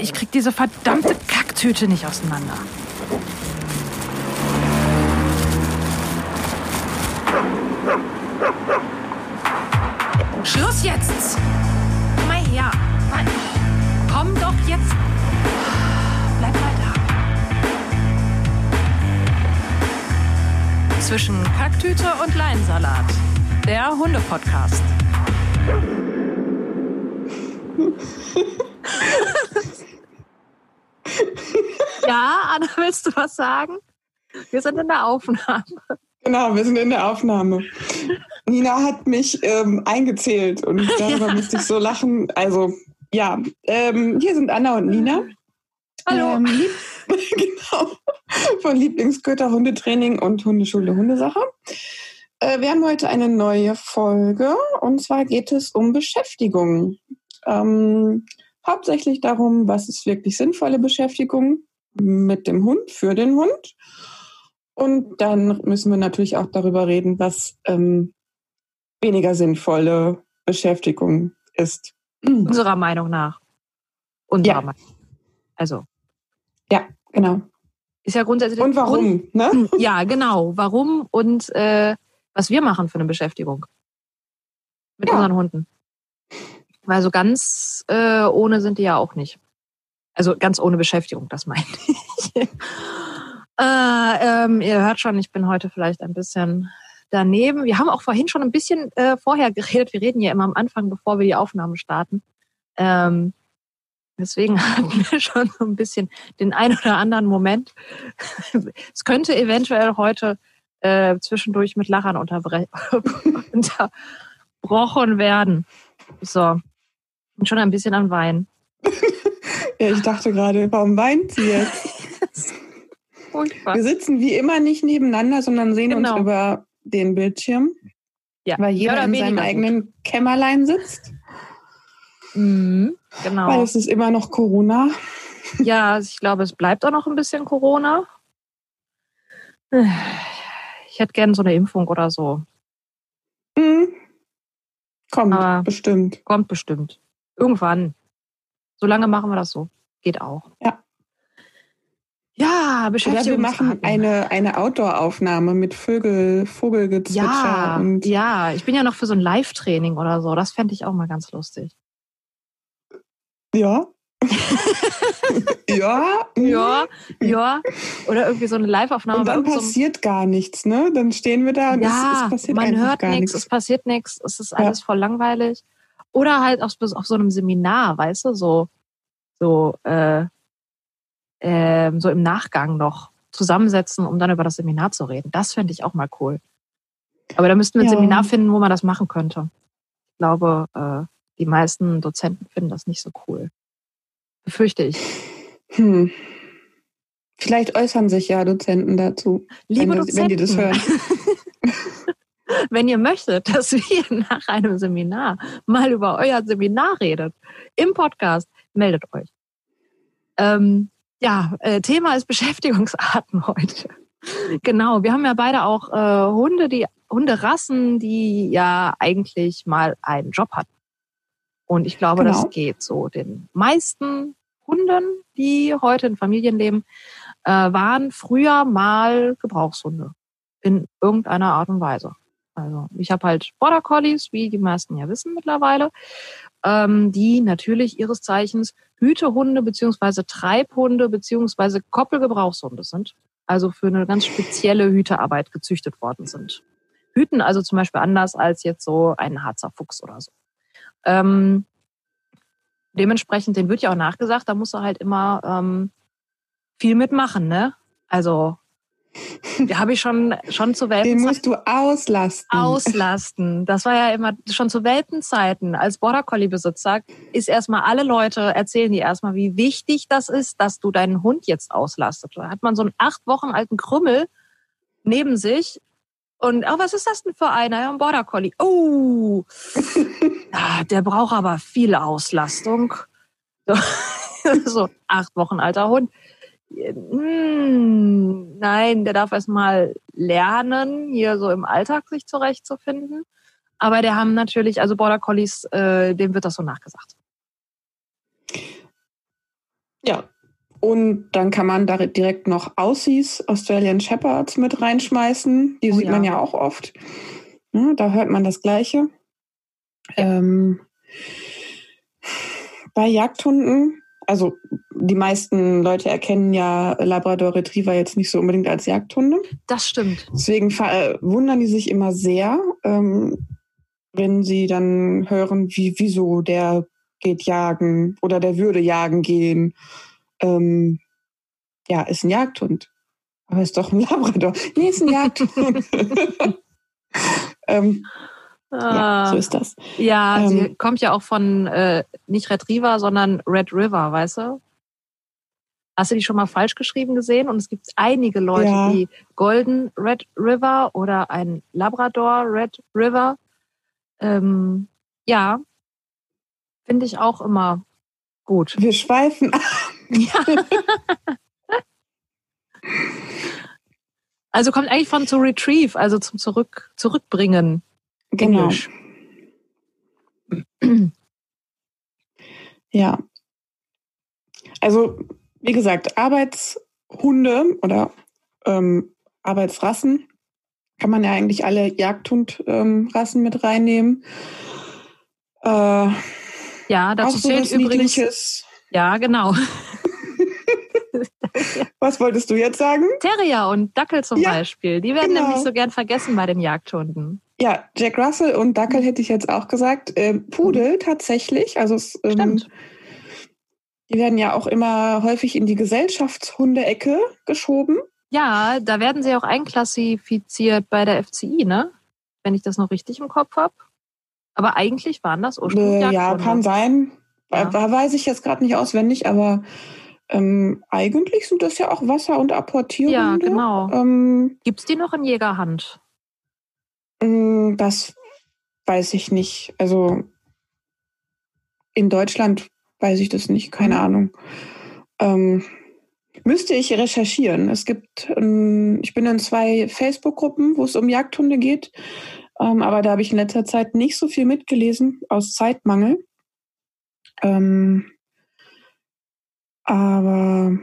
aber ich krieg diese verdammte Kacktüte nicht auseinander. Schluss jetzt! Komm mal her. Komm doch jetzt. Bleib mal da. Zwischen Kacktüte und Leinsalat. Der Hunde-Podcast. ja, Anna, willst du was sagen? Wir sind in der Aufnahme. Genau, wir sind in der Aufnahme. Nina hat mich ähm, eingezählt und darüber ja. musste ich so lachen. Also, ja, ähm, hier sind Anna und Nina. Hallo. Ähm, genau. Von Lieblingsgötter Hundetraining und Hundeschule Hundesache. Äh, wir haben heute eine neue Folge und zwar geht es um Beschäftigung. Ähm, hauptsächlich darum, was ist wirklich sinnvolle Beschäftigung mit dem Hund, für den Hund. Und dann müssen wir natürlich auch darüber reden, was ähm, weniger sinnvolle Beschäftigung ist. Unserer Meinung nach. Unserer ja. Meinung. Also. Ja, genau. Ist ja grundsätzlich. Und warum, Grund, ne? Ja, genau. Warum und äh, was wir machen für eine Beschäftigung. Mit ja. unseren Hunden. Weil so ganz äh, ohne sind die ja auch nicht. Also ganz ohne Beschäftigung, das meine ich. äh, ähm, ihr hört schon, ich bin heute vielleicht ein bisschen daneben. Wir haben auch vorhin schon ein bisschen äh, vorher geredet. Wir reden ja immer am Anfang, bevor wir die Aufnahme starten. Ähm, deswegen hatten wir schon so ein bisschen den ein oder anderen Moment. es könnte eventuell heute äh, zwischendurch mit Lachern unterbrochen werden. So. Und schon ein bisschen an Wein. Ja, ich dachte gerade, warum weint sie jetzt? Furchtbar. Wir sitzen wie immer nicht nebeneinander, sondern sehen genau. uns über den Bildschirm. Ja. Weil jeder in seinem eigenen gut. Kämmerlein sitzt. Mhm, genau. Weil es ist immer noch Corona. Ja, ich glaube, es bleibt auch noch ein bisschen Corona. Ich hätte gerne so eine Impfung oder so. Mhm. Kommt Aber bestimmt. Kommt bestimmt. Irgendwann. Solange machen wir das so. Geht auch. Ja. Ja, Beschäftigung. Ja, wir machen eine, eine Outdoor-Aufnahme mit Vögel, Vogelgezwitscher. Ja, und ja, ich bin ja noch für so ein Live-Training oder so. Das fände ich auch mal ganz lustig. Ja. ja. Ja, ja. Oder irgendwie so eine Live-Aufnahme. Und dann passiert so gar nichts, ne? Dann stehen wir da und ja, es, es passiert man hört nichts, es passiert nichts, es ist alles ja. voll langweilig. Oder halt auf, auf so einem Seminar, weißt du, so, so, äh, äh, so im Nachgang noch zusammensetzen, um dann über das Seminar zu reden. Das fände ich auch mal cool. Aber da müssten wir ein ja. Seminar finden, wo man das machen könnte. Ich glaube, äh, die meisten Dozenten finden das nicht so cool. Befürchte ich. Hm. Vielleicht äußern sich ja Dozenten dazu. Liebe wenn, Dozenten. wenn die das hören. wenn ihr möchtet, dass wir nach einem Seminar mal über euer Seminar redet, im Podcast, meldet euch. Ähm, ja, äh, Thema ist Beschäftigungsarten heute. genau, wir haben ja beide auch äh, Hunde, die Hunderassen, die ja eigentlich mal einen Job hatten. Und ich glaube, genau. das geht so den meisten Hunden, die heute in Familien leben, äh, waren früher mal Gebrauchshunde in irgendeiner Art und Weise. Also ich habe halt Border Collies, wie die meisten ja wissen mittlerweile, ähm, die natürlich ihres Zeichens Hütehunde beziehungsweise Treibhunde beziehungsweise Koppelgebrauchshunde sind. Also für eine ganz spezielle Hütearbeit gezüchtet worden sind. Hüten also zum Beispiel anders als jetzt so ein Harzer Fuchs oder so. Ähm, dementsprechend, den wird ja auch nachgesagt, da muss er halt immer ähm, viel mitmachen, ne? Also die habe ich schon, schon zu Welpenzeiten. Den musst du auslasten. Auslasten. Das war ja immer schon zu Welpenzeiten. Als Border Collie Besitzer ist erstmal alle Leute erzählen dir erstmal, wie wichtig das ist, dass du deinen Hund jetzt auslastet. Da hat man so einen acht Wochen alten Krümmel neben sich. Und, oh, was ist das denn für einer? Ja, ein Border Collie. Oh, ja, der braucht aber viel Auslastung. So, so acht Wochen alter Hund hm, nein, der darf erstmal lernen, hier so im Alltag sich zurechtzufinden. Aber der haben natürlich, also Border Collies, äh, dem wird das so nachgesagt. Ja. Und dann kann man da direkt noch Aussies, Australian Shepherds mit reinschmeißen. Die Oh sieht ja. man ja auch oft. Ja, da hört man das Gleiche. Ähm, bei Jagdhunden, also die meisten Leute erkennen ja Labrador Retriever jetzt nicht so unbedingt als Jagdhunde. Das stimmt. Deswegen äh, wundern die sich immer sehr, ähm, wenn sie dann hören, wie, wieso der geht jagen oder der würde jagen gehen. Ähm, ja, ist ein Jagdhund. Aber ist doch ein Labrador. Nee, ist ein Jagdhund. ähm, ja, Ah, so ist das. ja, sie ähm, kommt ja auch von äh, nicht Retriever, sondern Red River, weißt du? Hast du die schon mal falsch geschrieben gesehen? Und es gibt einige Leute, Ja. die Golden Red River oder ein Labrador Red River. Ähm, ja, finde ich auch immer gut. Wir schweifen ab. Ja. Also kommt eigentlich von to retrieve, also zum Zurück, Zurückbringen. Genau. Englisch. Ja. Also, wie gesagt, Arbeitshunde oder ähm, Arbeitsrassen kann man ja eigentlich alle Jagdhundrassen mit reinnehmen. Äh, Ja, dazu so zählt übrigens. Niedliches. Ja, genau. Was wolltest du jetzt sagen? Terrier und Dackel zum Ja, Beispiel. Die werden genau. nämlich so gern vergessen bei den Jagdhunden. Ja, Jack Russell und Dackel hätte ich jetzt auch gesagt. Ähm, Pudel tatsächlich. Also es, ähm, Stimmt. die werden ja auch immer häufig in die Gesellschaftshunde-Ecke geschoben. Ja, da werden sie auch einklassifiziert bei der FCI, ne? Wenn ich das noch richtig im Kopf habe. Aber eigentlich waren das ursprünglich Äh, ja, kann sein. Ja. Da weiß ich jetzt gerade nicht auswendig, aber ähm, eigentlich sind das ja auch Wasser- und Apportierhunde. Ja, genau. Ähm, Gibt's die noch in Jägerhand? Mh, das weiß ich nicht. Also in Deutschland weiß ich das nicht, keine Mhm. Ahnung. Ähm, müsste ich recherchieren. Es gibt, ähm, ich bin in zwei Facebook-Gruppen, wo es um Jagdhunde geht, ähm, aber da habe ich in letzter Zeit nicht so viel mitgelesen aus Zeitmangel. Ähm, aber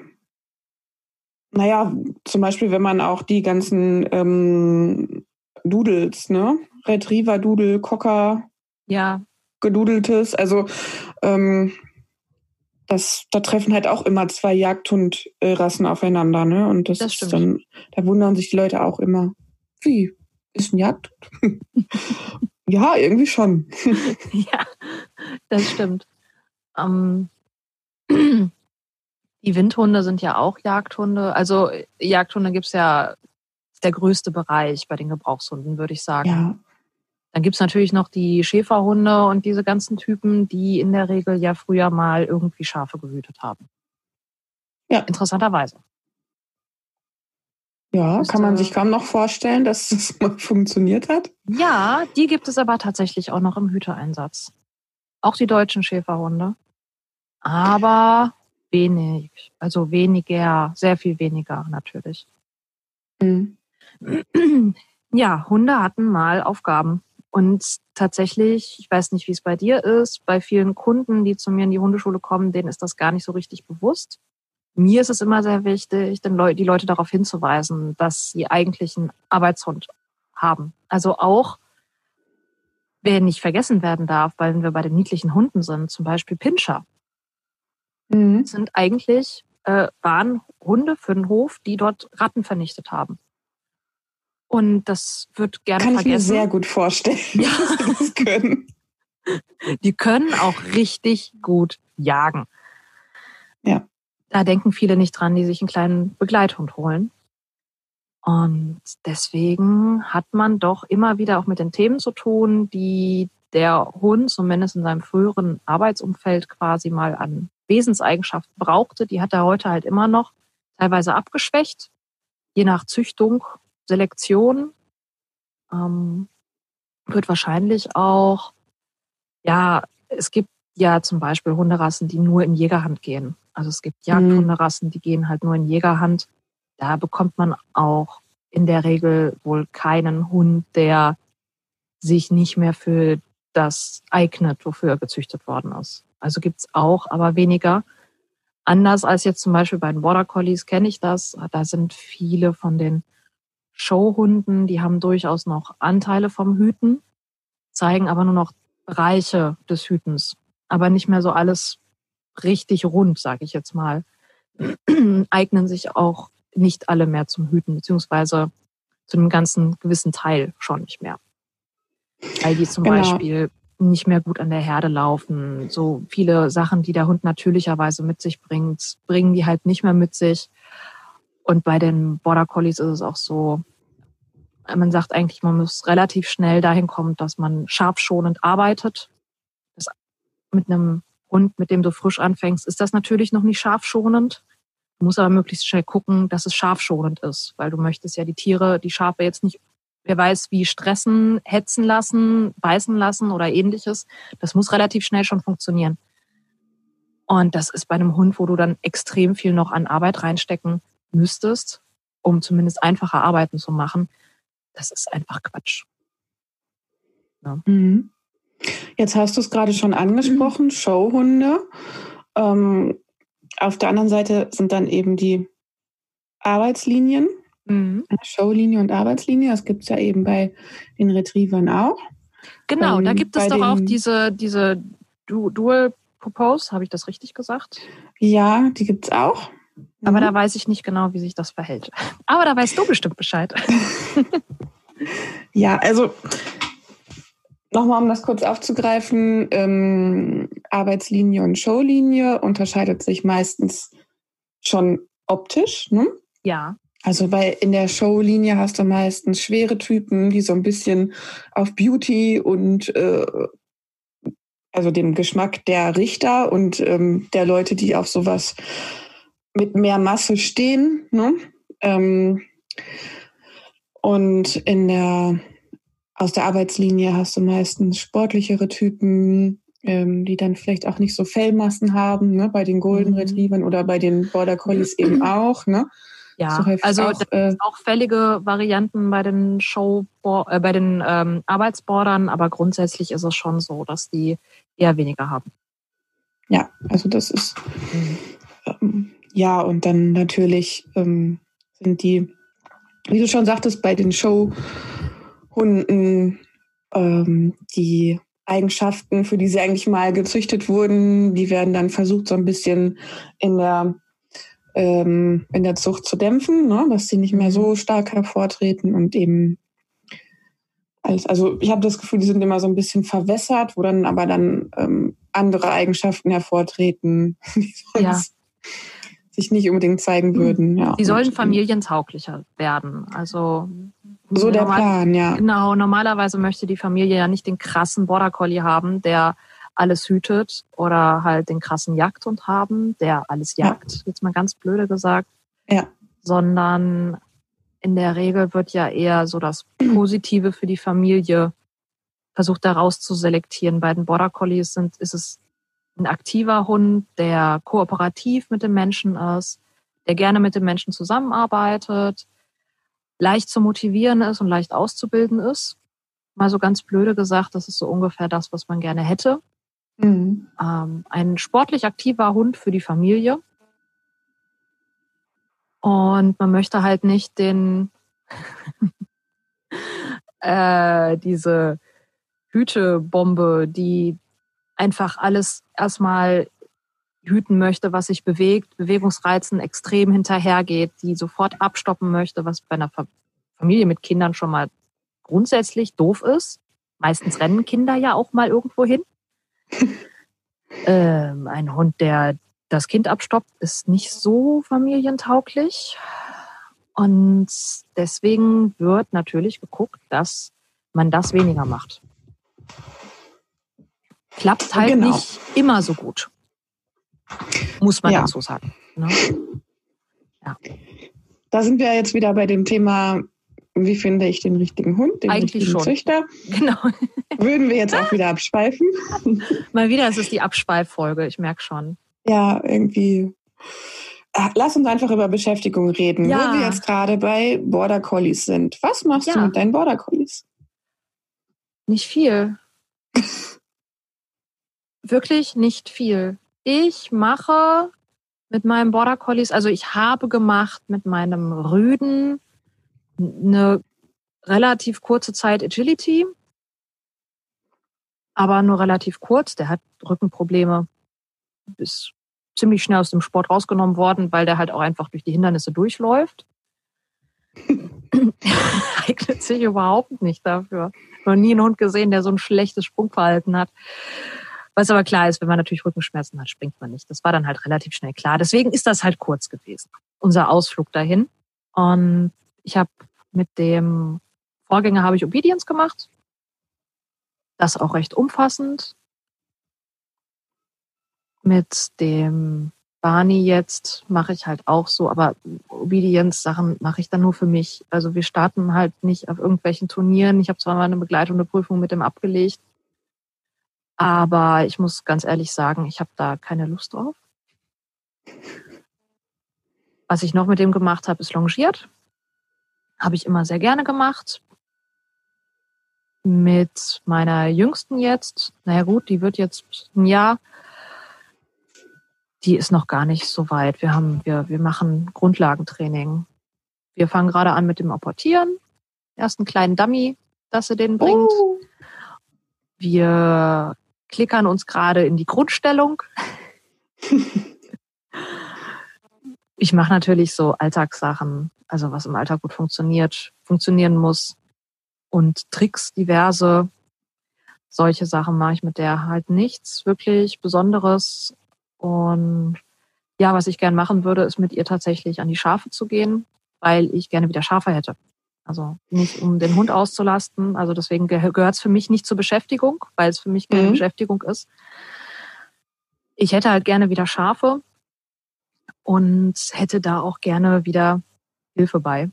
naja, zum Beispiel, wenn man auch die ganzen ähm, Doodles, ne? Retriever, Doodle, Cocker, Ja, gedudeltes, also ähm, das, da treffen halt auch immer zwei Jagdhundrassen aufeinander, ne? Und das, Das ist dann, da wundern sich die Leute auch immer. Wie? Ist ein Jagdhund? ja, irgendwie schon. ja, das stimmt. Ähm, die Windhunde sind ja auch Jagdhunde. Also Jagdhunde gibt's ja ist der größte Bereich bei den Gebrauchshunden, würde ich sagen. Ja. Dann gibt's natürlich noch die Schäferhunde und diese ganzen Typen, die in der Regel ja früher mal irgendwie Schafe gehütet haben. Ja. Interessanterweise. Ja, kann man sich kaum noch vorstellen, dass das mal funktioniert hat. Ja, die gibt es aber tatsächlich auch noch im Hüteeinsatz. Auch die deutschen Schäferhunde. Aber wenig. Also weniger, sehr viel weniger natürlich. Mhm. Ja, Hunde hatten mal Aufgaben. Und tatsächlich, ich weiß nicht, wie es bei dir ist, bei vielen Kunden, die zu mir in die Hundeschule kommen, denen ist das gar nicht so richtig bewusst. Mir ist es immer sehr wichtig, den die Leute darauf hinzuweisen, dass sie eigentlich einen Arbeitshund haben. Also auch, wer nicht vergessen werden darf, weil wir bei den niedlichen Hunden sind, zum Beispiel Pinscher, Mhm. sind eigentlich, äh, waren Hunde für den Hof, die dort Ratten vernichtet haben. Und das wird gerne Kann ich mir vergessen. sehr gut vorstellen, Ja. dass sie das können. Die können auch richtig gut jagen. Ja. Da denken viele nicht dran, die sich einen kleinen Begleithund holen. Und deswegen hat man doch immer wieder auch mit den Themen zu tun, die der Hund zumindest in seinem früheren Arbeitsumfeld quasi mal an Wesenseigenschaften brauchte. Die hat er heute halt immer noch, teilweise abgeschwächt, je nach Züchtung, Selektion. Ähm, wird wahrscheinlich auch ja, es gibt ja zum Beispiel Hunderassen, die nur in Jägerhand gehen. Also es gibt Jagdhunderassen, die gehen halt nur in Jägerhand. Da bekommt man auch in der Regel wohl keinen Hund, der sich nicht mehr für das eignet, wofür er gezüchtet worden ist. Also gibt's auch, aber weniger. Anders als jetzt zum Beispiel bei den Border Collies kenne ich das. Da sind viele von den Showhunden, die haben durchaus noch Anteile vom Hüten, zeigen aber nur noch Bereiche des Hütens, aber nicht mehr so alles richtig rund, sage ich jetzt mal. Eignen sich auch nicht alle mehr zum Hüten, beziehungsweise zu einem ganzen gewissen Teil schon nicht mehr. Weil die zum genau. Beispiel nicht mehr gut an der Herde laufen. So viele Sachen, die der Hund natürlicherweise mit sich bringt, bringen die halt nicht mehr mit sich. Und bei den Border Collies ist es auch so, man sagt eigentlich, man muss relativ schnell dahin kommen, dass man scharfschonend arbeitet. Das mit einem Hund, mit dem du frisch anfängst, ist das natürlich noch nicht scharfschonend. Du musst aber möglichst schnell gucken, dass es scharfschonend ist, weil du möchtest ja die Tiere, die Schafe jetzt nicht wer weiß wie stressen, hetzen lassen, beißen lassen oder ähnliches. Das muss relativ schnell schon funktionieren. Und das ist bei einem Hund, wo du dann extrem viel noch an Arbeit reinstecken müsstest, um zumindest einfache Arbeiten zu machen. Das ist einfach Quatsch. Ja. Mhm. Jetzt hast du es gerade schon angesprochen, mhm. Showhunde. Ähm, auf der anderen Seite sind dann eben die Arbeitslinien. Mhm. Showlinie und Arbeitslinie, das gibt es ja eben bei den Retrievern auch. Genau, ähm, da gibt es doch auch diese, diese Dual Propose, habe ich das richtig gesagt? Ja, die gibt es auch. Aber mhm. da weiß ich nicht genau, wie sich das verhält. Aber da weißt du bestimmt Bescheid. ja, also nochmal, um das kurz aufzugreifen, ähm, Arbeitslinie und Showlinie unterscheidet sich meistens schon optisch. Ne? Ja. Also bei in der Showlinie hast du meistens schwere Typen, die so ein bisschen auf Beauty und äh, also dem Geschmack der Richter und ähm, der Leute, die auf sowas mit mehr Masse stehen. Ne? Ähm, und in der aus der Arbeitslinie hast du meistens sportlichere Typen, ähm, die dann vielleicht auch nicht so Fellmassen haben, ne? bei den Golden mhm. Retrievern oder bei den Border Collies eben auch. Ne? Ja, also auch, äh, auch fällige Varianten bei den Show, äh, bei den ähm, Arbeitsbordern, aber grundsätzlich ist es schon so, dass die eher weniger haben. Ja, also das ist mhm. ähm, ja und dann natürlich ähm, sind die, wie du schon sagtest, bei den Showhunden ähm, die Eigenschaften, für die sie eigentlich mal gezüchtet wurden, die werden dann versucht, so ein bisschen in der ähm, in der Zucht zu dämpfen, ne? dass sie nicht mehr so mhm. stark hervortreten und eben als, also ich habe das Gefühl, die sind immer so ein bisschen verwässert, wo dann aber dann ähm, andere Eigenschaften hervortreten, ja. Sich nicht unbedingt zeigen mhm. würden. Ja. Die sollen familientauglicher werden. Also so der Plan, ja. Genau, normalerweise möchte die Familie ja nicht den krassen Border Collie haben, der alles hütet oder halt den krassen Jagdhund haben, der alles jagt, ja. jetzt mal ganz blöde gesagt. Ja. Sondern in der Regel wird ja eher so das Positive für die Familie versucht daraus zu selektieren. Bei den Border Collies sind, ist es ein aktiver Hund, der kooperativ mit dem Menschen ist, der gerne mit dem Menschen zusammenarbeitet, leicht zu motivieren ist und leicht auszubilden ist. Mal so ganz blöde gesagt, das ist so ungefähr das, was man gerne hätte. Mhm. Ähm, ein sportlich aktiver Hund für die Familie. Und man möchte halt nicht den äh, diese Hütebombe, die einfach alles erstmal hüten möchte, was sich bewegt, Bewegungsreizen extrem hinterhergeht, die sofort abstoppen möchte, was bei einer Familie mit Kindern schon mal grundsätzlich doof ist. Meistens rennen Kinder ja auch mal irgendwo hin. ähm, ein Hund, der das Kind abstoppt, ist nicht so familientauglich. Und deswegen wird natürlich geguckt, dass man das weniger macht. Klappt halt genau. nicht immer so gut. Muss man ja. dazu sagen. Ne? Ja. Da sind wir jetzt wieder bei dem Thema wie finde ich den richtigen Hund, den Eigentlich richtigen schon. Züchter? Genau. Würden wir jetzt auch wieder abschweifen. Mal wieder ist es die Abschweiffolge, ich merke schon. Ja, irgendwie. Ah, lass uns einfach über Beschäftigung reden, ja. wo wir jetzt gerade bei Border Collies sind. Was machst ja. du mit deinen Border Collies? Nicht viel. Wirklich nicht viel. Ich mache mit meinem Border Collies. Also ich habe gemacht mit meinem Rüden eine relativ kurze Zeit Agility, aber nur relativ kurz. Der hat Rückenprobleme, ist ziemlich schnell aus dem Sport rausgenommen worden, weil der halt auch einfach durch die Hindernisse durchläuft. Eignet sich überhaupt nicht dafür. Noch nie einen Hund gesehen, der so ein schlechtes Sprungverhalten hat. Was aber klar ist, wenn man natürlich Rückenschmerzen hat, springt man nicht. Das war dann halt relativ schnell klar. Deswegen ist das halt kurz gewesen, unser Ausflug dahin. Und ich habe mit dem Vorgänger habe ich Obedience gemacht. Das auch recht umfassend. Mit dem Barney jetzt mache ich halt auch so, aber Obedience-Sachen mache ich dann nur für mich. Also wir starten halt nicht auf irgendwelchen Turnieren. Ich habe zwar mal eine Begleitung, eine Prüfung mit dem abgelegt, aber ich muss ganz ehrlich sagen, ich habe da keine Lust drauf. Was ich noch mit dem gemacht habe, ist longiert. Habe ich immer sehr gerne gemacht. Mit meiner Jüngsten jetzt, naja gut, die wird jetzt ein Jahr, die ist noch gar nicht so weit. Wir haben, wir, wir machen Grundlagentraining. Wir fangen gerade an mit dem Apportieren. Erst einen kleinen Dummy, dass sie den bringt. Oh. Wir klickern uns gerade in die Grundstellung. ich mache natürlich so Alltagssachen, also was im Alltag gut funktioniert, funktionieren muss. Und Tricks diverse. Solche Sachen mache ich mit der halt nichts wirklich Besonderes. Und ja, was ich gern machen würde, ist mit ihr tatsächlich an die Schafe zu gehen, weil ich gerne wieder Schafe hätte. Also nicht um den Hund auszulasten. Also deswegen gehört es für mich nicht zur Beschäftigung, weil es für mich keine mhm. Beschäftigung ist. Ich hätte halt gerne wieder Schafe und hätte da auch gerne wieder Hilfe bei.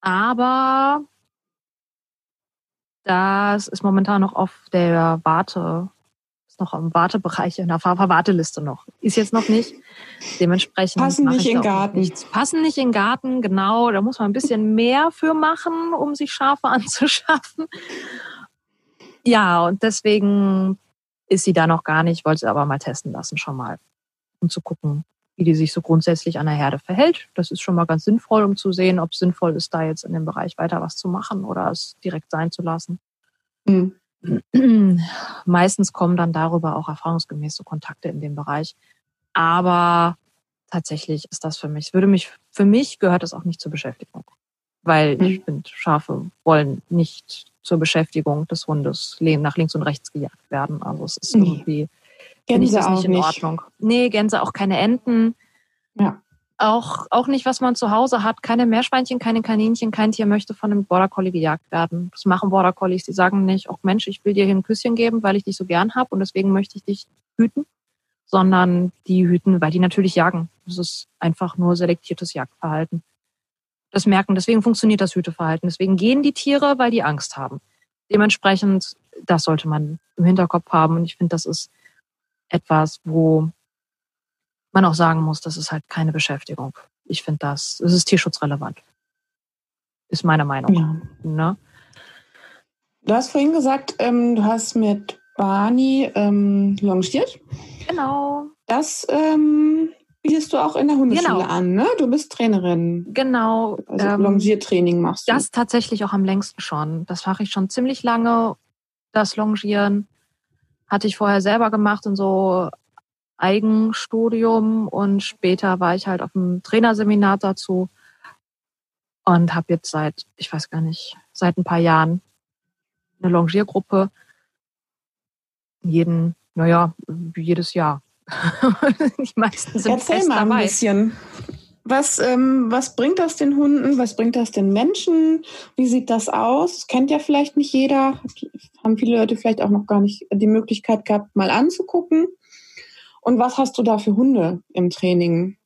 Aber das ist momentan noch auf der Warte, ist noch im Wartebereich, in der Warteliste noch. Ist jetzt noch nicht. Dementsprechend. Passen nicht in Garten. Nichts. Passen nicht in Garten, genau. Da muss man ein bisschen mehr für machen, um sich Schafe anzuschaffen. Ja, und deswegen ist sie da noch gar nicht, wollte sie aber mal testen lassen schon mal, um zu gucken, wie die sich so grundsätzlich an der Herde verhält. Das ist schon mal ganz sinnvoll, um zu sehen, ob es sinnvoll ist, da jetzt in dem Bereich weiter was zu machen oder es direkt sein zu lassen. Mhm. Meistens kommen dann darüber auch erfahrungsgemäß so Kontakte in dem Bereich. Aber tatsächlich ist das für mich, würde mich, für mich gehört das auch nicht zur Beschäftigung. Weil ich mhm. finde, Schafe wollen nicht zur Beschäftigung des Hundes nach links und rechts gejagt werden. Also es ist irgendwie, finde ich das nicht in Ordnung. Nee, Gänse auch keine Enten. Ja. Auch, auch nicht, was man zu Hause hat. Keine Meerschweinchen, keine Kaninchen, kein Tier möchte von einem Border Collie gejagt werden. Das machen Border Collies. Die sagen nicht, auch Mensch, ich will dir hier ein Küsschen geben, weil ich dich so gern habe und deswegen möchte ich dich hüten, sondern die hüten, weil die natürlich jagen. Das ist einfach nur selektiertes Jagdverhalten. Das merken, deswegen funktioniert das Hüteverhalten. Deswegen gehen die Tiere, weil die Angst haben. Dementsprechend, das sollte man im Hinterkopf haben. Und ich finde, das ist etwas, wo man auch sagen muss, das ist halt keine Beschäftigung. Ich finde das, es ist tierschutzrelevant. Ist meine Meinung. Ja. Ne? Du hast vorhin gesagt, ähm, du hast mit Barney ähm, longiert. Genau. Das ähm, bietest du auch in der Hundeschule genau. an, ne? Du bist Trainerin. Genau. Also ähm, Longiertraining machst du. Das tatsächlich auch am längsten schon. Das mache ich schon ziemlich lange. Das Longieren hatte ich vorher selber gemacht in so Eigenstudium und später war ich halt auf einem Trainerseminar dazu und habe jetzt seit, ich weiß gar nicht, seit ein paar Jahren eine Longiergruppe. Jeden, naja, jedes Jahr. Die meisten sind Erzähl fest mal ein dabei. bisschen. Was, ähm, was bringt das den Hunden? Was bringt das den Menschen? Wie sieht das aus? Das kennt ja vielleicht nicht jeder. Haben viele Leute vielleicht auch noch gar nicht die Möglichkeit gehabt, mal anzugucken. Und was hast du da für Hunde im Training?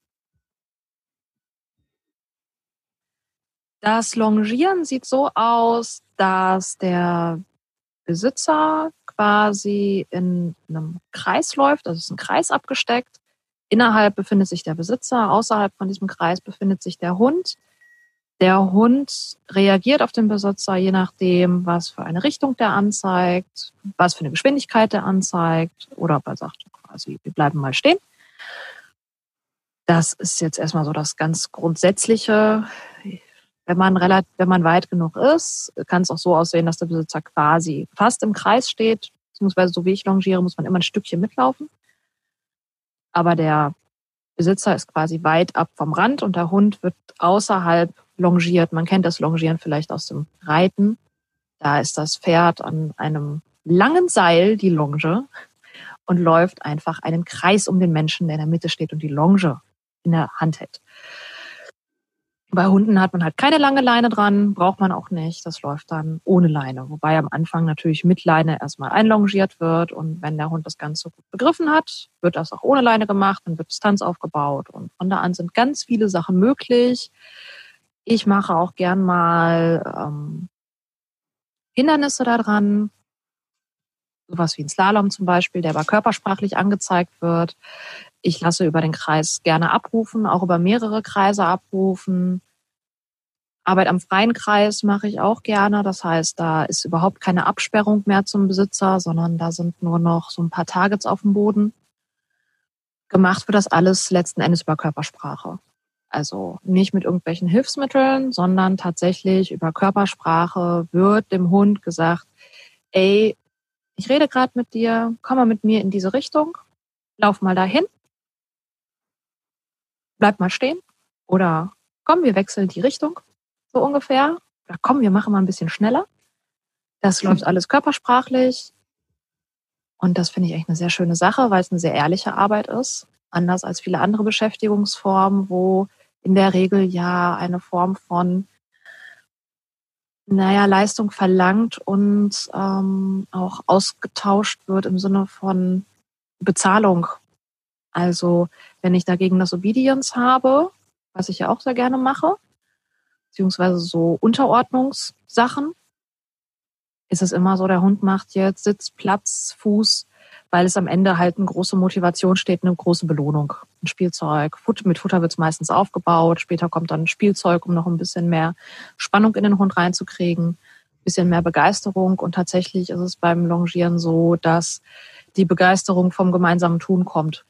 Das Longieren sieht so aus, dass der Besitzer quasi in einem Kreis läuft, also ist ein Kreis abgesteckt. Innerhalb befindet sich der Besitzer, außerhalb von diesem Kreis befindet sich der Hund. Der Hund reagiert auf den Besitzer, je nachdem, was für eine Richtung der anzeigt, was für eine Geschwindigkeit der anzeigt oder ob er sagt, quasi, wir bleiben mal stehen. Das ist jetzt erstmal so das ganz Grundsätzliche. Wenn man relativ, wenn man weit genug ist, kann es auch so aussehen, dass der Besitzer quasi fast im Kreis steht, beziehungsweise so wie ich longiere, muss man immer ein Stückchen mitlaufen. Aber der Besitzer ist quasi weit ab vom Rand und der Hund wird außerhalb longiert. Man kennt das Longieren vielleicht aus dem Reiten. Da ist das Pferd an einem langen Seil, die Longe, und läuft einfach einen Kreis um den Menschen, der in der Mitte steht und die Longe in der Hand hält. Bei Hunden hat man halt keine lange Leine dran, braucht man auch nicht. Das läuft dann ohne Leine. Wobei am Anfang natürlich mit Leine erstmal einlongiert wird. Und wenn der Hund das Ganze gut begriffen hat, wird das auch ohne Leine gemacht, dann wird Distanz aufgebaut. Und von da an sind ganz viele Sachen möglich. Ich mache auch gern mal ähm, Hindernisse da dran. Sowas wie ein Slalom zum Beispiel, der aber körpersprachlich angezeigt wird. Ich lasse über den Kreis gerne abrufen, auch über mehrere Kreise abrufen. Arbeit am freien Kreis mache ich auch gerne. Das heißt, da ist überhaupt keine Absperrung mehr zum Besitzer, sondern da sind nur noch so ein paar Targets auf dem Boden. Gemacht wird das alles letzten Endes über Körpersprache. Also nicht mit irgendwelchen Hilfsmitteln, sondern tatsächlich über Körpersprache wird dem Hund gesagt, ey, ich rede gerade mit dir, komm mal mit mir in diese Richtung, lauf mal dahin bleib mal stehen oder komm, wir wechseln die Richtung, so ungefähr. Oder komm, wir machen mal ein bisschen schneller. Das läuft alles körpersprachlich. Und das finde ich echt eine sehr schöne Sache, weil es eine sehr ehrliche Arbeit ist. Anders als viele andere Beschäftigungsformen, wo in der Regel ja eine Form von, naja, Leistung verlangt und ähm, auch ausgetauscht wird im Sinne von Bezahlung. Also wenn ich dagegen das Obedience habe, was ich ja auch sehr gerne mache, beziehungsweise so Unterordnungssachen, ist es immer so, der Hund macht jetzt Sitz, Platz, Fuß, weil es am Ende halt eine große Motivation steht, eine große Belohnung. Ein Spielzeug. Mit Futter wird es meistens aufgebaut. Später kommt dann ein Spielzeug, um noch ein bisschen mehr Spannung in den Hund reinzukriegen, ein bisschen mehr Begeisterung. Und tatsächlich ist es beim Longieren so, dass die Begeisterung vom gemeinsamen Tun kommt.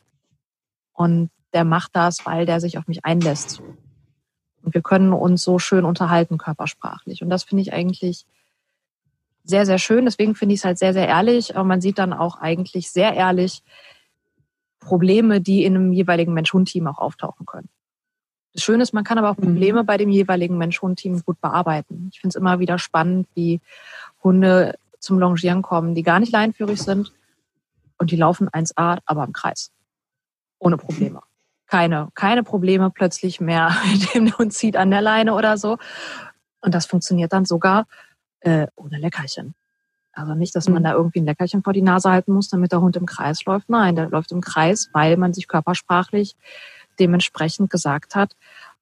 Und der macht das, weil der sich auf mich einlässt. Und wir können uns so schön unterhalten, körpersprachlich. Und das finde ich eigentlich sehr, sehr schön. Deswegen finde ich es halt sehr, sehr ehrlich. Aber man sieht dann auch eigentlich sehr ehrlich Probleme, die in einem jeweiligen Mensch-Hund-Team auch auftauchen können. Das Schöne ist, man kann aber auch mhm. Probleme bei dem jeweiligen Mensch-Hund-Team gut bearbeiten. Ich finde es immer wieder spannend, wie Hunde zum Longieren kommen, die gar nicht leinführig sind und die laufen 1A, aber im Kreis ohne Probleme. Keine, keine Probleme plötzlich mehr mit dem Hund zieht an der Leine oder so. Und das funktioniert dann sogar äh, ohne Leckerchen. Also nicht, dass man mhm. da irgendwie ein Leckerchen vor die Nase halten muss, damit der Hund im Kreis läuft. Nein, der läuft im Kreis, weil man sich körpersprachlich dementsprechend gesagt hat,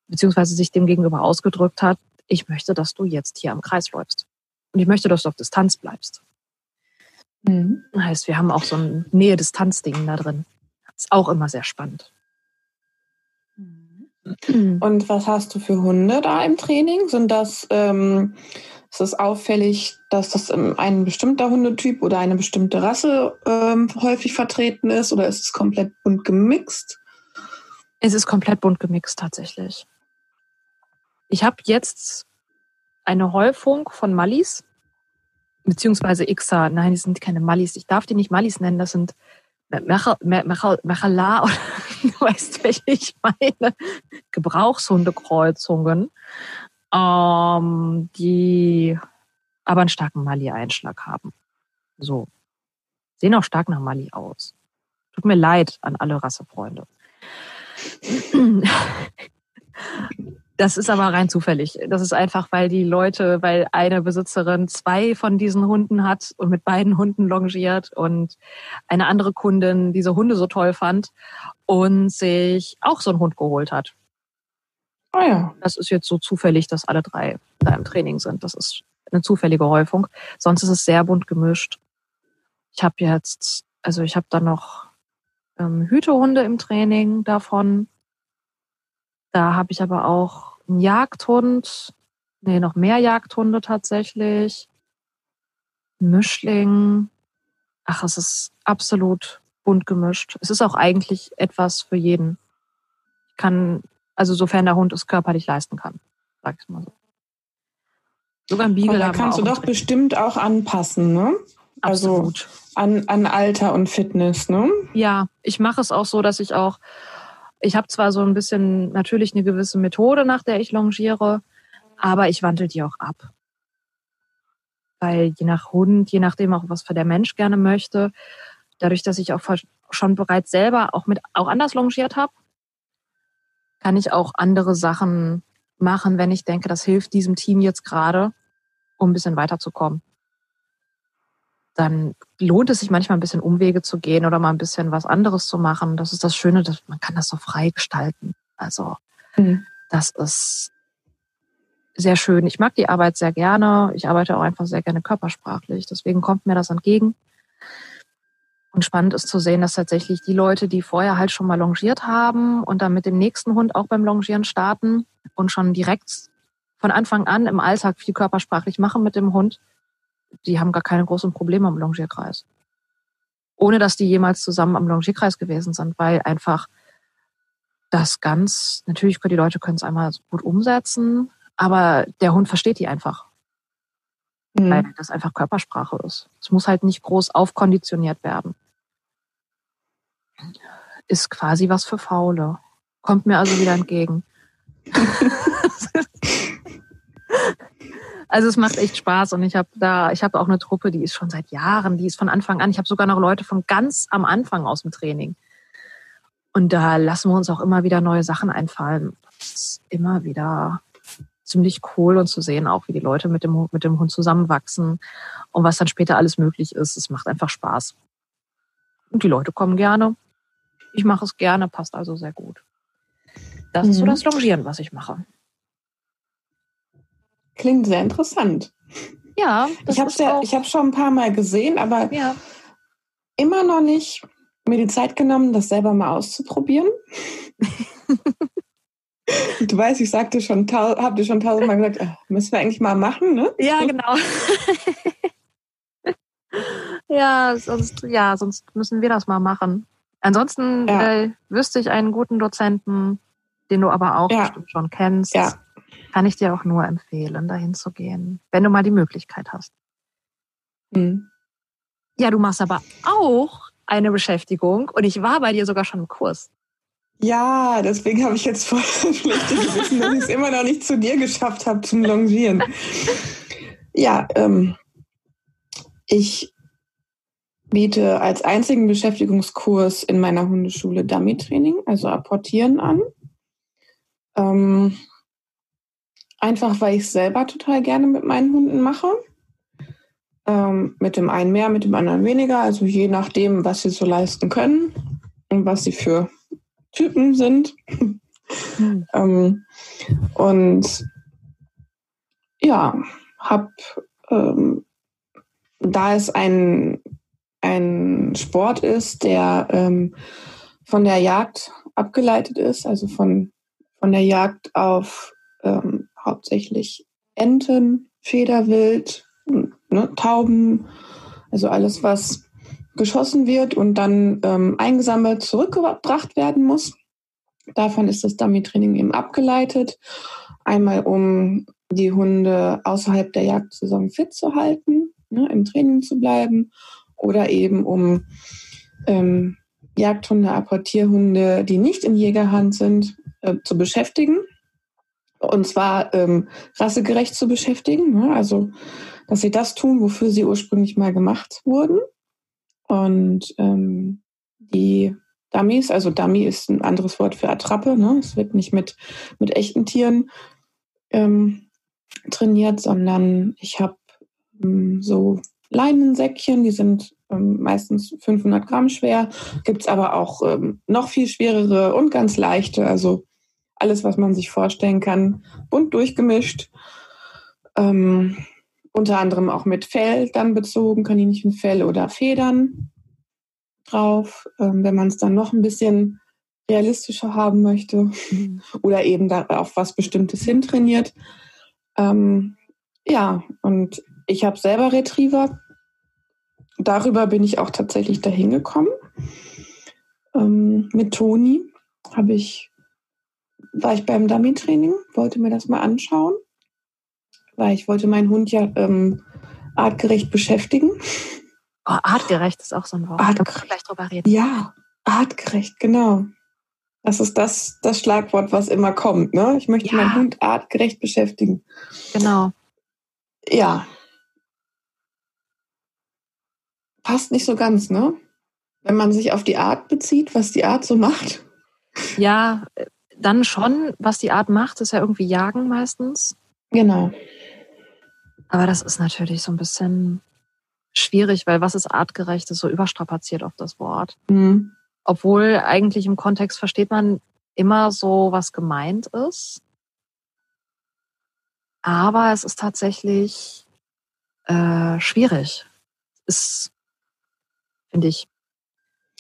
beziehungsweise sich dem gegenüber ausgedrückt hat, ich möchte, dass du jetzt hier im Kreis läufst. Und ich möchte, dass du auf Distanz bleibst. Mhm. Heißt, wir haben auch so ein Nähe-Distanz-Ding da drin. Ist auch immer sehr spannend. Mhm. Und was hast du für Hunde da im Training? Sind das, ähm, ist es auffällig, dass das ein bestimmter Hundetyp oder eine bestimmte Rasse ähm, häufig vertreten ist oder ist es komplett bunt gemixt? Es ist komplett bunt gemixt tatsächlich. Ich habe jetzt eine Häufung von Mallis, beziehungsweise Xer. Nein, die sind keine Mallis. Ich darf die nicht Mallis nennen. Das sind Mechala, oder du weißt, welche ich meine, Gebrauchshundekreuzungen, ähm, die aber einen starken Mali-Einschlag haben. So. Sehen auch stark nach Mali aus. Tut mir leid an alle Rassefreunde. Das ist aber rein zufällig. Das ist einfach, weil die Leute, weil eine Besitzerin zwei von diesen Hunden hat und mit beiden Hunden longiert und eine andere Kundin diese Hunde so toll fand und sich auch so einen Hund geholt hat. Ah oh ja. Das ist jetzt so zufällig, dass alle drei da im Training sind. Das ist eine zufällige Häufung. Sonst ist es sehr bunt gemischt. Ich habe jetzt, also ich habe da noch ähm, Hütehunde im Training davon da habe ich aber auch einen Jagdhund, nee, noch mehr Jagdhunde tatsächlich, ein Mischling. Ach, es ist absolut bunt gemischt. Es ist auch eigentlich etwas für jeden. kann, also sofern der Hund es körperlich leisten kann, sag ich mal so. Sogar ein Beagle. Da kannst du doch bestimmt auch anpassen, ne? Also Absolut. Also an, an Alter und Fitness, ne? Ja, ich mache es auch so, dass ich auch, ich habe zwar so ein bisschen natürlich eine gewisse Methode, nach der ich longiere, aber ich wandle die auch ab. Weil je nach Hund, je nachdem auch, was für der Mensch gerne möchte, dadurch, dass ich auch schon bereits selber auch mit auch anders longiert habe, kann ich auch andere Sachen machen, wenn ich denke, das hilft diesem Team jetzt gerade, um ein bisschen weiterzukommen. Dann lohnt es sich manchmal ein bisschen Umwege zu gehen oder mal ein bisschen was anderes zu machen. Das ist das Schöne, dass man kann das so frei gestalten. Also mhm. das ist sehr schön. Ich mag die Arbeit sehr gerne. Ich arbeite auch einfach sehr gerne körpersprachlich. Deswegen kommt mir das entgegen. Und spannend ist zu sehen, dass tatsächlich die Leute, die vorher halt schon mal longiert haben und dann mit dem nächsten Hund auch beim Longieren starten und schon direkt von Anfang an im Alltag viel körpersprachlich machen mit dem Hund, die haben gar keine großen Probleme am Longierkreis. Ohne dass die jemals zusammen am Longierkreis gewesen sind, weil einfach das ganz, natürlich können die Leute können es einmal gut umsetzen, aber der Hund versteht die einfach mhm. weil das einfach Körpersprache ist. Es muss halt nicht groß aufkonditioniert werden. Ist quasi was für Faule. Kommt mir also wieder entgegen. also es macht echt Spaß und ich habe da, ich habe auch eine Truppe, die ist schon seit Jahren, die ist von Anfang an. Ich habe sogar noch Leute von ganz am Anfang aus dem Training. Und da lassen wir uns auch immer wieder neue Sachen einfallen. Das ist immer wieder ziemlich cool und zu sehen auch, wie die Leute mit dem, mit dem Hund zusammenwachsen und was dann später alles möglich ist. Es macht einfach Spaß. Und die Leute kommen gerne. Ich mache es gerne, passt also sehr gut. Das mhm. ist so mhm. das Longieren, was ich mache. Klingt sehr interessant. Ja, ich habe ja, ich habe schon ein paar Mal gesehen, aber ja. immer noch nicht mir die Zeit genommen, das selber mal auszuprobieren. Du weißt, ich sagte schon, habt ihr schon tausendmal gesagt, ach, müssen wir eigentlich mal machen, ne? Ja, genau. ja, sonst, ja, sonst müssen wir das mal machen. Ansonsten ja. äh, wüsste ich einen guten Dozenten, den du aber auch ja. bestimmt schon kennst. Ja. Kann ich dir auch nur empfehlen, dahin zu gehen, wenn du mal die Möglichkeit hast. Mhm. Ja, du machst aber auch eine Beschäftigung und ich war bei dir sogar schon im Kurs. Ja, deswegen habe ich jetzt voll schlechte Gewissen, dass ich es immer noch nicht zu dir geschafft habe zum Longieren. Ja, ähm, ich biete als einzigen Beschäftigungskurs in meiner Hundeschule Dummy-Training, also Apportieren an. Ähm, einfach weil ich es selber total gerne mit meinen Hunden mache. Ähm, mit dem einen mehr, mit dem anderen weniger, also je nachdem, was sie so leisten können und was sie für Typen sind. Mhm. ähm, und ja, habe, ähm, da es ein, ein Sport ist, der ähm, von der Jagd abgeleitet ist, also von, von der Jagd auf ähm, hauptsächlich Enten, Federwild, ne, Tauben, also alles, was geschossen wird und dann ähm, eingesammelt zurückgebracht werden muss. Davon ist das Dummy-Training eben abgeleitet. Einmal, um die Hunde außerhalb der Jagdsaison fit zu halten, ne, im Training zu bleiben, oder eben um ähm, Jagdhunde, Apportierhunde, die nicht in Jägerhand sind, äh, zu beschäftigen. Und zwar ähm, rassegerecht zu beschäftigen. Ne? Also, dass sie das tun, wofür sie ursprünglich mal gemacht wurden. Und ähm, die Dummies, also Dummy ist ein anderes Wort für Attrappe, ne? es wird nicht mit, mit echten Tieren ähm, trainiert, sondern ich habe ähm, so Leinensäckchen, die sind ähm, meistens 500 Gramm schwer, gibt es aber auch ähm, noch viel schwerere und ganz leichte, also alles, was man sich vorstellen kann, bunt durchgemischt. Ähm, unter anderem auch mit Fell dann bezogen, Kaninchenfell oder Federn drauf, ähm, wenn man es dann noch ein bisschen realistischer haben möchte mhm. oder eben da auf was Bestimmtes hintrainiert. Ähm, ja, und ich habe selber Retriever. Darüber bin ich auch tatsächlich dahin gekommen. Ähm, mit Toni habe ich war ich beim Dummy-Training, wollte mir das mal anschauen, weil ich wollte meinen Hund ja ähm, artgerecht beschäftigen. Oh, artgerecht ist auch so ein Wort. Artgerecht. Gleich drüber reden. Ja, artgerecht, genau. Das ist das, das Schlagwort, was immer kommt. Ne? Ich möchte ja. meinen Hund artgerecht beschäftigen. Genau. Ja. Passt nicht so ganz, ne? Wenn man sich auf die Art bezieht, was die Art so macht. Ja, dann schon, was die Art macht, ist ja irgendwie Jagen meistens. Genau. Aber das ist natürlich so ein bisschen schwierig, weil was ist artgerecht, ist so überstrapaziert auf das Wort. Mhm. Obwohl eigentlich im Kontext versteht man immer so, was gemeint ist. Aber es ist tatsächlich äh, schwierig. Ist, finde ich,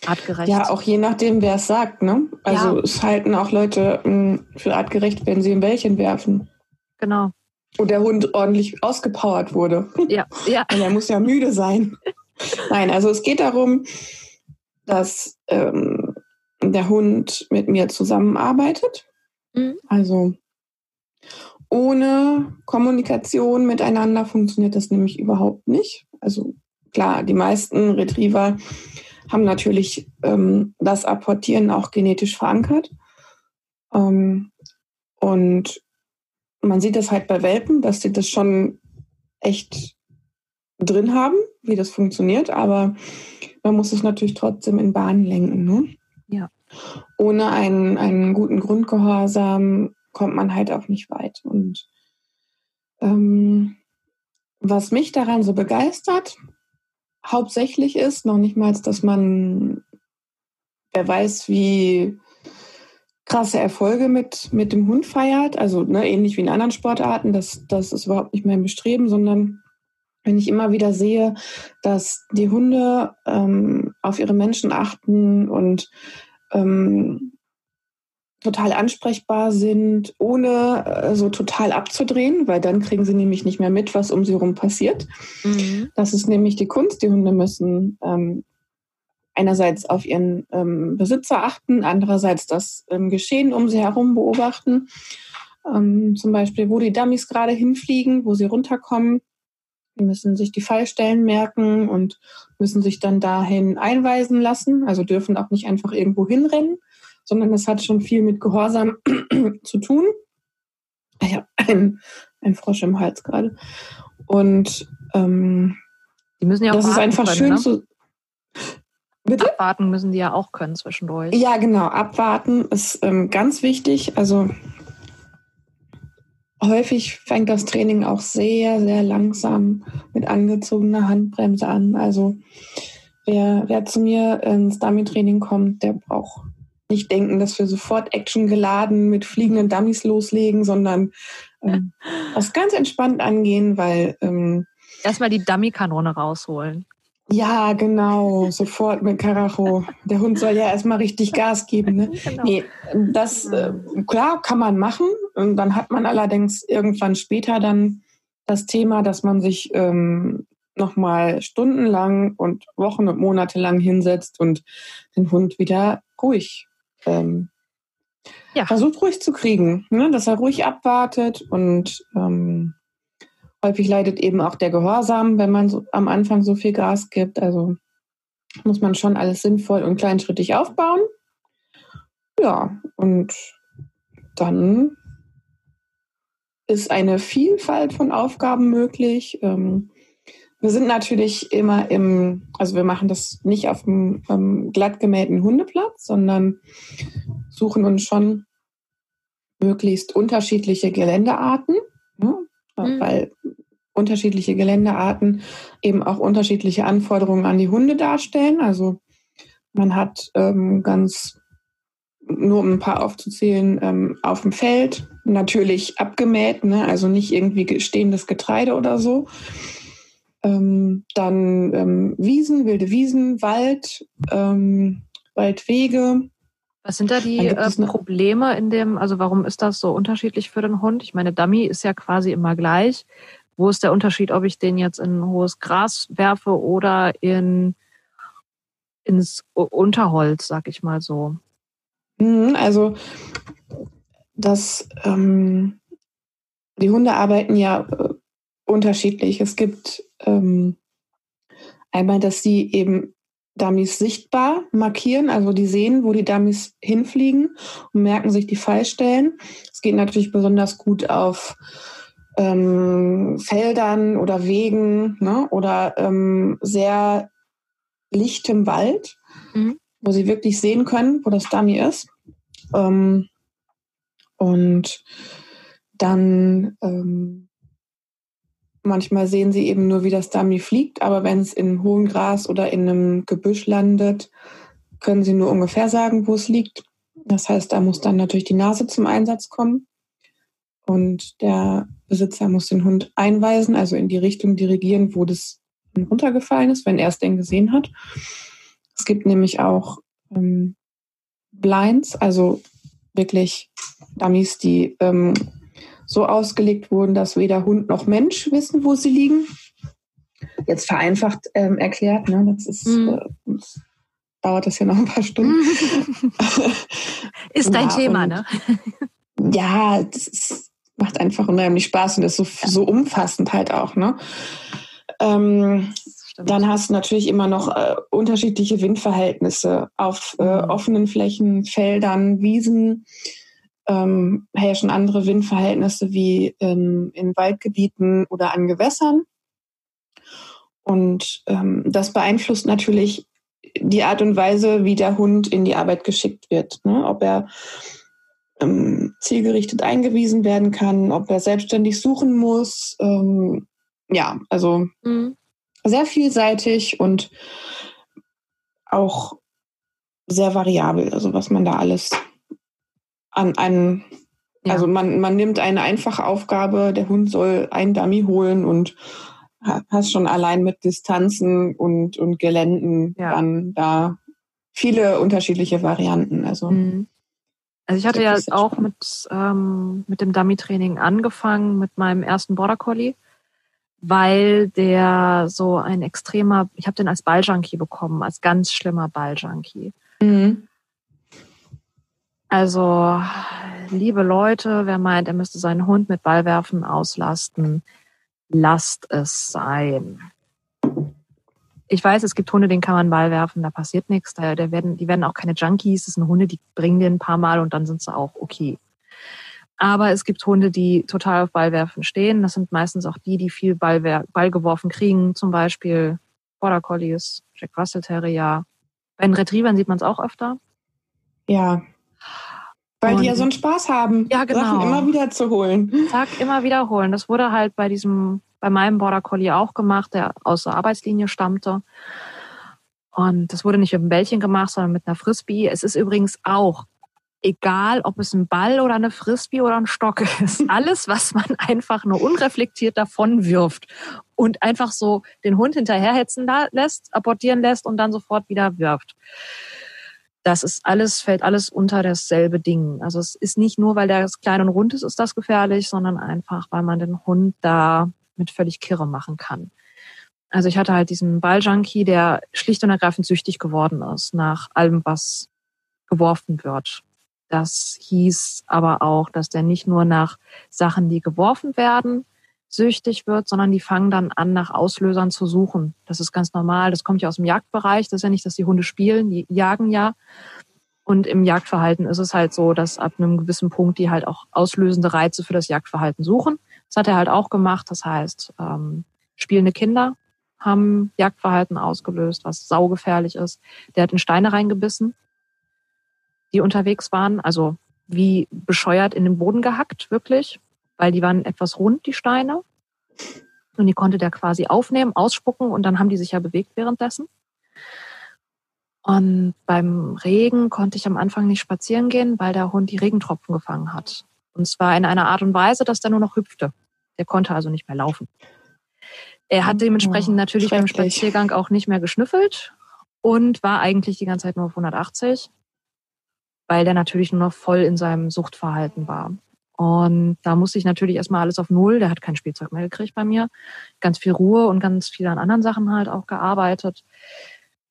artgerecht. Ja, auch je nachdem, wer es sagt. Ne? Also ja. es halten auch Leute hm, für artgerecht, wenn sie ein Bällchen werfen. Genau. Und der Hund ordentlich ausgepowert wurde. Ja, ja. Und er muss ja müde sein. Nein, also es geht darum, dass ähm, der Hund mit mir zusammenarbeitet. Mhm. Also ohne Kommunikation miteinander funktioniert das nämlich überhaupt nicht. Also klar, die meisten Retriever haben natürlich ähm, das Apportieren auch genetisch verankert. Ähm, und man sieht das halt bei Welpen, dass sie das schon echt drin haben, wie das funktioniert, aber man muss es natürlich trotzdem in Bahnen lenken. Ne? Ja. Ohne einen, einen guten Grundgehorsam kommt man halt auch nicht weit. Und ähm, was mich daran so begeistert, hauptsächlich ist, noch nicht mal, dass man, wer weiß, wie krasse Erfolge mit, mit dem Hund feiert, also ne, ähnlich wie in anderen Sportarten, das, das ist überhaupt nicht mein Bestreben, sondern wenn ich immer wieder sehe, dass die Hunde ähm, auf ihre Menschen achten und ähm, total ansprechbar sind, ohne äh, so total abzudrehen, weil dann kriegen sie nämlich nicht mehr mit, was um sie herum passiert. Mhm. Das ist nämlich die Kunst. Die Hunde müssen ähm, einerseits auf ihren ähm, Besitzer achten, andererseits das ähm, Geschehen um sie herum beobachten. Ähm, zum Beispiel, wo die Dummies gerade hinfliegen, wo sie runterkommen. Die müssen sich die Fallstellen merken und müssen sich dann dahin einweisen lassen. Also dürfen auch nicht einfach irgendwo hinrennen, sondern das hat schon viel mit Gehorsam zu tun. Ich habe einen, einen Frosch im Hals gerade. Und ähm, die müssen ja auch das ist einfach können, schön ne? zu. Bitte? Abwarten müssen die ja auch können zwischendurch. Ja, genau. Abwarten ist ähm, ganz wichtig. Also häufig fängt das Training auch sehr, sehr langsam mit angezogener Handbremse an. Also wer, wer zu mir ins Dummy-Training kommt, der braucht nicht denken, dass wir sofort Action geladen mit fliegenden Dummies loslegen, sondern ähm, das ganz entspannt angehen, weil ähm, erstmal die Dummy-Kanone rausholen. Ja, genau, sofort mit Karacho. Der Hund soll ja erstmal richtig Gas geben. Ne? Genau. Nee, das, äh, klar, kann man machen. Und dann hat man allerdings irgendwann später dann das Thema, dass man sich ähm, nochmal stundenlang und Wochen und Monate lang hinsetzt und den Hund wieder ruhig ähm, ja. versucht ruhig zu kriegen, ne? dass er ruhig abwartet und ähm, Häufig leidet eben auch der Gehorsam, wenn man so am Anfang so viel Gas gibt. Also muss man schon alles sinnvoll und kleinschrittig aufbauen. Ja, und dann ist eine Vielfalt von Aufgaben möglich. Ähm, wir sind natürlich immer im, also wir machen das nicht auf dem ähm, glatt gemähten Hundeplatz, sondern suchen uns schon möglichst unterschiedliche Geländearten. Ne? mhm. weil unterschiedliche Geländearten eben auch unterschiedliche Anforderungen an die Hunde darstellen. Also man hat ähm, ganz, nur um ein paar aufzuzählen, ähm, auf dem Feld natürlich abgemäht, ne? also nicht irgendwie stehendes Getreide oder so. Ähm, dann ähm, Wiesen, wilde Wiesen, Wald, ähm, Waldwege, was sind da die äh, Probleme in dem, also warum ist das so unterschiedlich für den Hund? Ich meine, Dummy ist ja quasi immer gleich. Wo ist der Unterschied, ob ich den jetzt in hohes Gras werfe oder in, ins Unterholz, sag ich mal so? Mhm, also dass ähm, die Hunde arbeiten ja äh, unterschiedlich. Es gibt ähm, einmal, dass sie eben Dummies sichtbar markieren, also die sehen, wo die Dummies hinfliegen und merken sich die Fallstellen. Es geht natürlich besonders gut auf ähm, Feldern oder Wegen ne, oder ähm, sehr lichtem Wald, mhm. wo sie wirklich sehen können, wo das Dummy ist. Ähm, und dann ähm, manchmal sehen sie eben nur, wie das Dummy fliegt, aber wenn es in hohem Gras oder in einem Gebüsch landet, können sie nur ungefähr sagen, wo es liegt. Das heißt, da muss dann natürlich die Nase zum Einsatz kommen. Und der Besitzer muss den Hund einweisen, also in die Richtung dirigieren, wo das runtergefallen ist, wenn er es denn gesehen hat. Es gibt nämlich auch ähm, Blinds, also wirklich Dummies, die ähm, so ausgelegt wurden, dass weder Hund noch Mensch wissen, wo sie liegen. Jetzt vereinfacht ähm, erklärt, ne? das ist mhm. äh, dauert das ja noch ein paar Stunden. ist dein ja, Thema, und, ne? ja, das ist, macht einfach unheimlich Spaß und ist so, ja. so umfassend halt auch, ne? Ähm, dann hast du natürlich immer noch äh, unterschiedliche Windverhältnisse auf äh, mhm. offenen Flächen, Feldern, Wiesen. Ähm, herrschen andere Windverhältnisse wie ähm, in Waldgebieten oder an Gewässern. Und ähm, das beeinflusst natürlich die Art und Weise, wie der Hund in die Arbeit geschickt wird. Ne? Ob er ähm, zielgerichtet eingewiesen werden kann, ob er selbstständig suchen muss. Ähm, ja, also mhm sehr vielseitig und auch sehr variabel, also was man da alles an einen, ja. also man, man nimmt eine einfache Aufgabe, der Hund soll ein Dummy holen und hast schon allein mit Distanzen und, und Geländen ja. dann da viele unterschiedliche Varianten. Also, mhm. also ich hatte ja auch mit, ähm, mit dem Dummy-Training angefangen, mit meinem ersten Border Collie weil der so ein extremer, ich habe den als Balljunkie bekommen, als ganz schlimmer Balljunkie. Mhm. Also, liebe Leute, wer meint, er müsste seinen Hund mit Ballwerfen auslasten, lasst es sein. Ich weiß, es gibt Hunde, denen kann man Ball werfen, da passiert nichts. Da, da werden, die werden auch keine Junkies. Das sind Hunde, die bringen den ein paar Mal und dann sind sie auch okay. Aber es gibt Hunde, die total auf Ballwerfen stehen. Das sind meistens auch die, die viel Ball, Ball geworfen kriegen. Zum Beispiel Border Collies, Jack Russell Terrier. Bei den Retrievern sieht man es auch öfter. Ja. Weil Und, die ja so einen Spaß haben, ja, genau. Sachen immer wieder zu holen. Zack, immer wiederholen. Das wurde halt bei diesem, bei meinem Border Collie auch gemacht, der aus der Arbeitslinie stammte. Und das wurde nicht mit einem Bällchen gemacht, sondern mit einer Frisbee. Es ist übrigens auch egal ob es ein Ball oder eine Frisbee oder ein Stock ist. Alles, was man einfach nur unreflektiert davon wirft und einfach so den Hund hinterherhetzen lässt, apportieren lässt und dann sofort wieder wirft. Das ist alles, fällt alles unter dasselbe Ding. Also es ist nicht nur, weil der klein und rund ist, ist das gefährlich, sondern einfach, weil man den Hund da mit völlig Kirre machen kann. Also ich hatte halt diesen Balljunkie, der schlicht und ergreifend süchtig geworden ist nach allem, was geworfen wird. Das hieß aber auch, dass der nicht nur nach Sachen, die geworfen werden, süchtig wird, sondern die fangen dann an, nach Auslösern zu suchen. Das ist ganz normal. Das kommt ja aus dem Jagdbereich. Das ist ja nicht, dass die Hunde spielen, die jagen ja. Und im Jagdverhalten ist es halt so, dass ab einem gewissen Punkt die halt auch auslösende Reize für das Jagdverhalten suchen. Das hat er halt auch gemacht. Das heißt, ähm, spielende Kinder haben Jagdverhalten ausgelöst, was saugefährlich ist. Der hat in Steine reingebissen die unterwegs waren. Also wie bescheuert in den Boden gehackt, wirklich, weil die waren etwas rund, die Steine. Und die konnte der quasi aufnehmen, ausspucken und dann haben die sich ja bewegt währenddessen. Und beim Regen konnte ich am Anfang nicht spazieren gehen, weil der Hund die Regentropfen gefangen hat. Und zwar in einer Art und Weise, dass der nur noch hüpfte. Der konnte also nicht mehr laufen. Er hat dementsprechend oh, natürlich beim Spaziergang auch nicht mehr geschnüffelt und war eigentlich die ganze Zeit nur auf 180 weil der natürlich nur noch voll in seinem Suchtverhalten war. Und da musste ich natürlich erstmal alles auf Null. Der hat kein Spielzeug mehr gekriegt bei mir. Ganz viel Ruhe und ganz viel an anderen Sachen halt auch gearbeitet,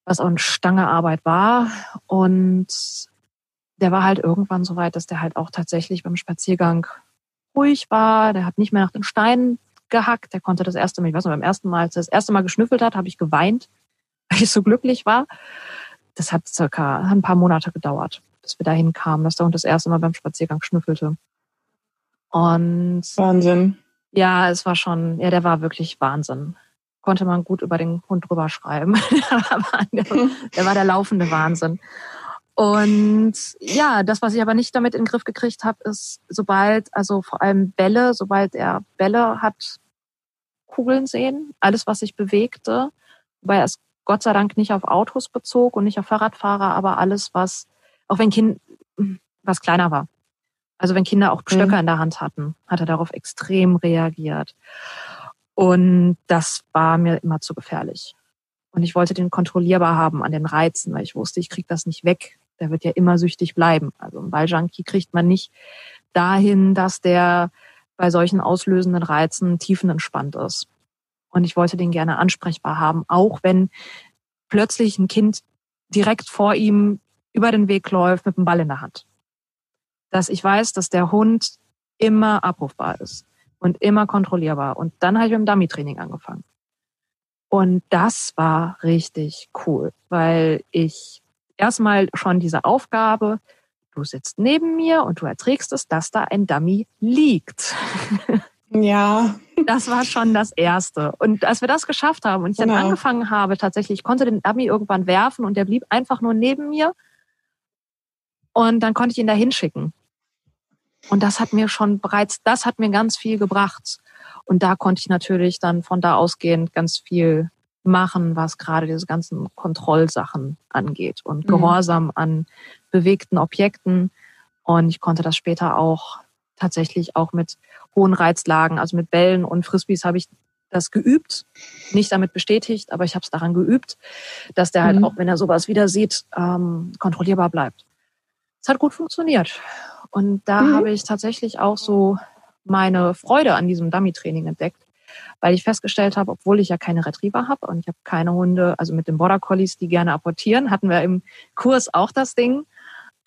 was auch eine Stange Arbeit war. Und der war halt irgendwann so weit, dass der halt auch tatsächlich beim Spaziergang ruhig war. Der hat nicht mehr nach den Steinen gehackt. Der konnte das erste Mal, ich weiß noch, beim ersten Mal, als er das erste Mal geschnüffelt hat, habe ich geweint, weil ich so glücklich war. Das hat circa ein paar Monate gedauert, bis wir dahin kamen, dass der Hund das erste Mal beim Spaziergang schnüffelte. Und Wahnsinn. Ja, es war schon, ja, der war wirklich Wahnsinn. Konnte man gut über den Hund drüber schreiben. der war der laufende Wahnsinn. Und ja, das, was ich aber nicht damit in den Griff gekriegt habe, ist, sobald, also vor allem Bälle, sobald er Bälle hat Kugeln sehen, alles, was sich bewegte, weil es Gott sei Dank nicht auf Autos bezog und nicht auf Fahrradfahrer, aber alles, was, auch wenn Kind, was kleiner war. Also wenn Kinder auch Stöcker mhm. in der Hand hatten, hat er darauf extrem reagiert. Und das war mir immer zu gefährlich. Und ich wollte den kontrollierbar haben an den Reizen, weil ich wusste, ich krieg das nicht weg der wird ja immer süchtig bleiben. Also ein Balljunkie kriegt man nicht dahin, dass der bei solchen auslösenden Reizen tiefenentspannt ist. Und ich wollte den gerne ansprechbar haben, auch wenn plötzlich ein Kind direkt vor ihm über den Weg läuft mit dem Ball in der Hand. Dass ich weiß, dass der Hund immer abrufbar ist und immer kontrollierbar. Und dann habe ich mit dem Dummy-Training angefangen. Und das war richtig cool, weil ich erstmal schon diese Aufgabe, du sitzt neben mir und du erträgst es, dass da ein Dummy liegt. Ja. Das war schon das Erste. Und als wir das geschafft haben und ich dann genau. angefangen habe, tatsächlich, ich konnte den Dummy irgendwann werfen und der blieb einfach nur neben mir. Und dann konnte ich ihn da hinschicken. Und das hat mir schon bereits, das hat mir ganz viel gebracht. Und da konnte ich natürlich dann von da ausgehend ganz viel machen, was gerade diese ganzen Kontrollsachen angeht und mhm. Gehorsam an bewegten Objekten. Und ich konnte das später auch tatsächlich auch mit hohen Reizlagen, also mit Bällen und Frisbees habe ich das geübt, nicht damit bestätigt, aber ich habe es daran geübt, dass der halt mhm. auch, wenn er sowas wieder sieht, ähm, kontrollierbar bleibt. Es hat gut funktioniert. Und da mhm. habe ich tatsächlich auch so meine Freude an diesem Dummy-Training entdeckt, weil ich festgestellt habe, obwohl ich ja keine Retriever habe und ich habe keine Hunde, also mit den Border Collies, die gerne apportieren, hatten wir im Kurs auch das Ding,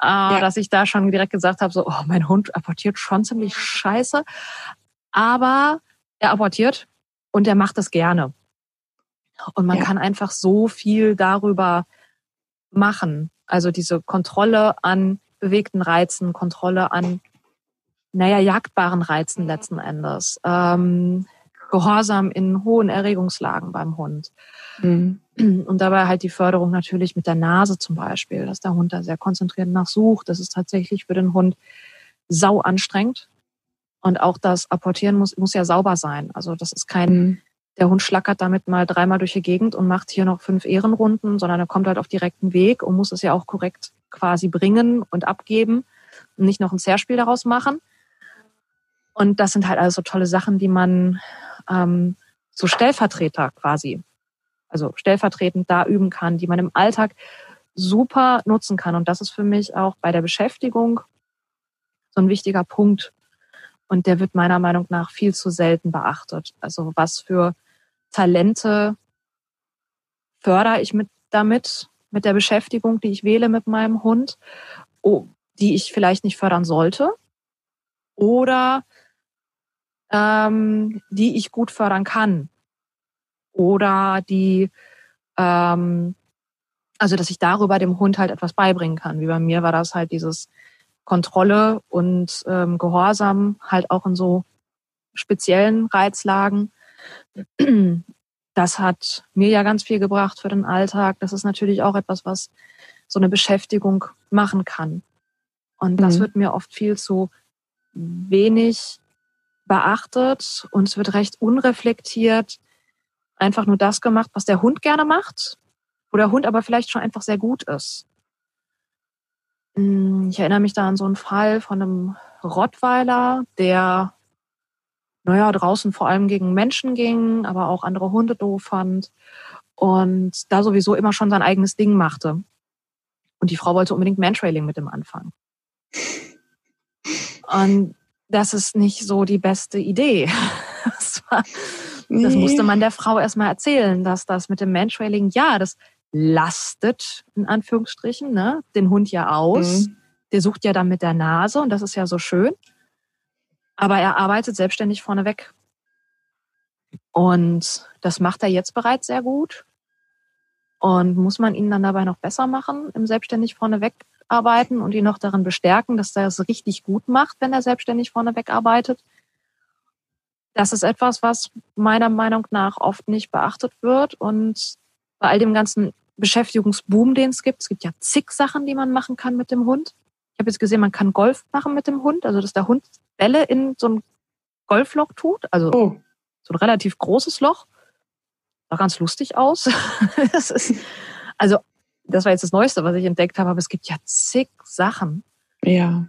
äh, ja. dass ich da schon direkt gesagt habe, so, oh, mein Hund apportiert schon ziemlich scheiße, aber er apportiert und er macht das gerne. Und man ja. kann einfach so viel darüber machen. Also diese Kontrolle an bewegten Reizen, Kontrolle an, naja, jagdbaren Reizen letzten Endes. Ähm, Gehorsam in hohen Erregungslagen beim Hund. Mhm. Und dabei halt die Förderung natürlich mit der Nase zum Beispiel, dass der Hund da sehr konzentriert nachsucht. Das ist tatsächlich für den Hund sau anstrengend. Und auch das Apportieren muss, muss ja sauber sein. Also das ist kein, mhm. der Hund schlackert damit mal dreimal durch die Gegend und macht hier noch fünf Ehrenrunden, sondern er kommt halt auf direkten Weg und muss es ja auch korrekt quasi bringen und abgeben und nicht noch ein Zerspiel daraus machen. Und das sind halt also tolle Sachen, die man ähm, so Stellvertreter quasi, also stellvertretend da üben kann, die man im Alltag super nutzen kann. Und das ist für mich auch bei der Beschäftigung so ein wichtiger Punkt. Und der wird meiner Meinung nach viel zu selten beachtet. Also was für Talente fördere ich mit damit, mit der Beschäftigung, die ich wähle mit meinem Hund, die ich vielleicht nicht fördern sollte. Oder ähm, die ich gut fördern kann. Oder die, ähm, also dass ich darüber dem Hund halt etwas beibringen kann. Wie bei mir war das halt dieses Kontrolle und ähm, Gehorsam halt auch in so speziellen Reizlagen. Das hat mir ja ganz viel gebracht für den Alltag. Das ist natürlich auch etwas, was so eine Beschäftigung machen kann. Und das mhm. wird mir oft viel zu wenig beachtet und es wird recht unreflektiert einfach nur das gemacht, was der Hund gerne macht, wo der Hund aber vielleicht schon einfach sehr gut ist. Hm, ich erinnere mich da an so einen Fall von einem Rottweiler, der, naja, draußen vor allem gegen Menschen ging, aber auch andere Hunde doof fand und da sowieso immer schon sein eigenes Ding machte. Und die Frau wollte unbedingt Mantrailing mit dem anfangen. Und das ist nicht so die beste Idee. Das, war, nee. das musste man der Frau erstmal erzählen, dass das mit dem Mantrailing, ja, das lastet in Anführungsstrichen, ne, den Hund ja aus. Mhm. Der sucht ja dann mit der Nase und das ist ja so schön. Aber er arbeitet selbstständig vorneweg. Und das macht er jetzt bereits sehr gut. Und muss man ihn dann dabei noch besser machen, im selbstständig vorneweg arbeiten und ihn noch darin bestärken, dass er es richtig gut macht, wenn er selbstständig vorneweg arbeitet. Das ist etwas, was meiner Meinung nach oft nicht beachtet wird. Und bei all dem ganzen Beschäftigungsboom, den es gibt, es gibt ja zig Sachen, die man machen kann mit dem Hund. Ich habe jetzt gesehen, man kann Golf machen mit dem Hund, also dass der Hund Bälle in so ein Golfloch tut, also oh. so ein relativ großes Loch. Sah ganz lustig aus. das ist, also das war jetzt das Neueste, was ich entdeckt habe, aber es gibt ja zig Sachen. Ja.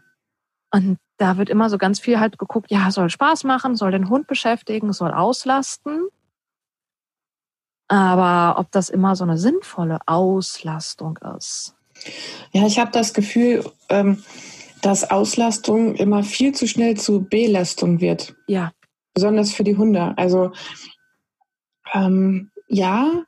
Und da wird immer so ganz viel halt geguckt, ja, soll Spaß machen, soll den Hund beschäftigen, soll auslasten. Aber ob das immer so eine sinnvolle Auslastung ist. Ja, ich habe das Gefühl, ähm, dass Auslastung immer viel zu schnell zu Belastung wird. Ja. Besonders für die Hunde. Also ähm, ja,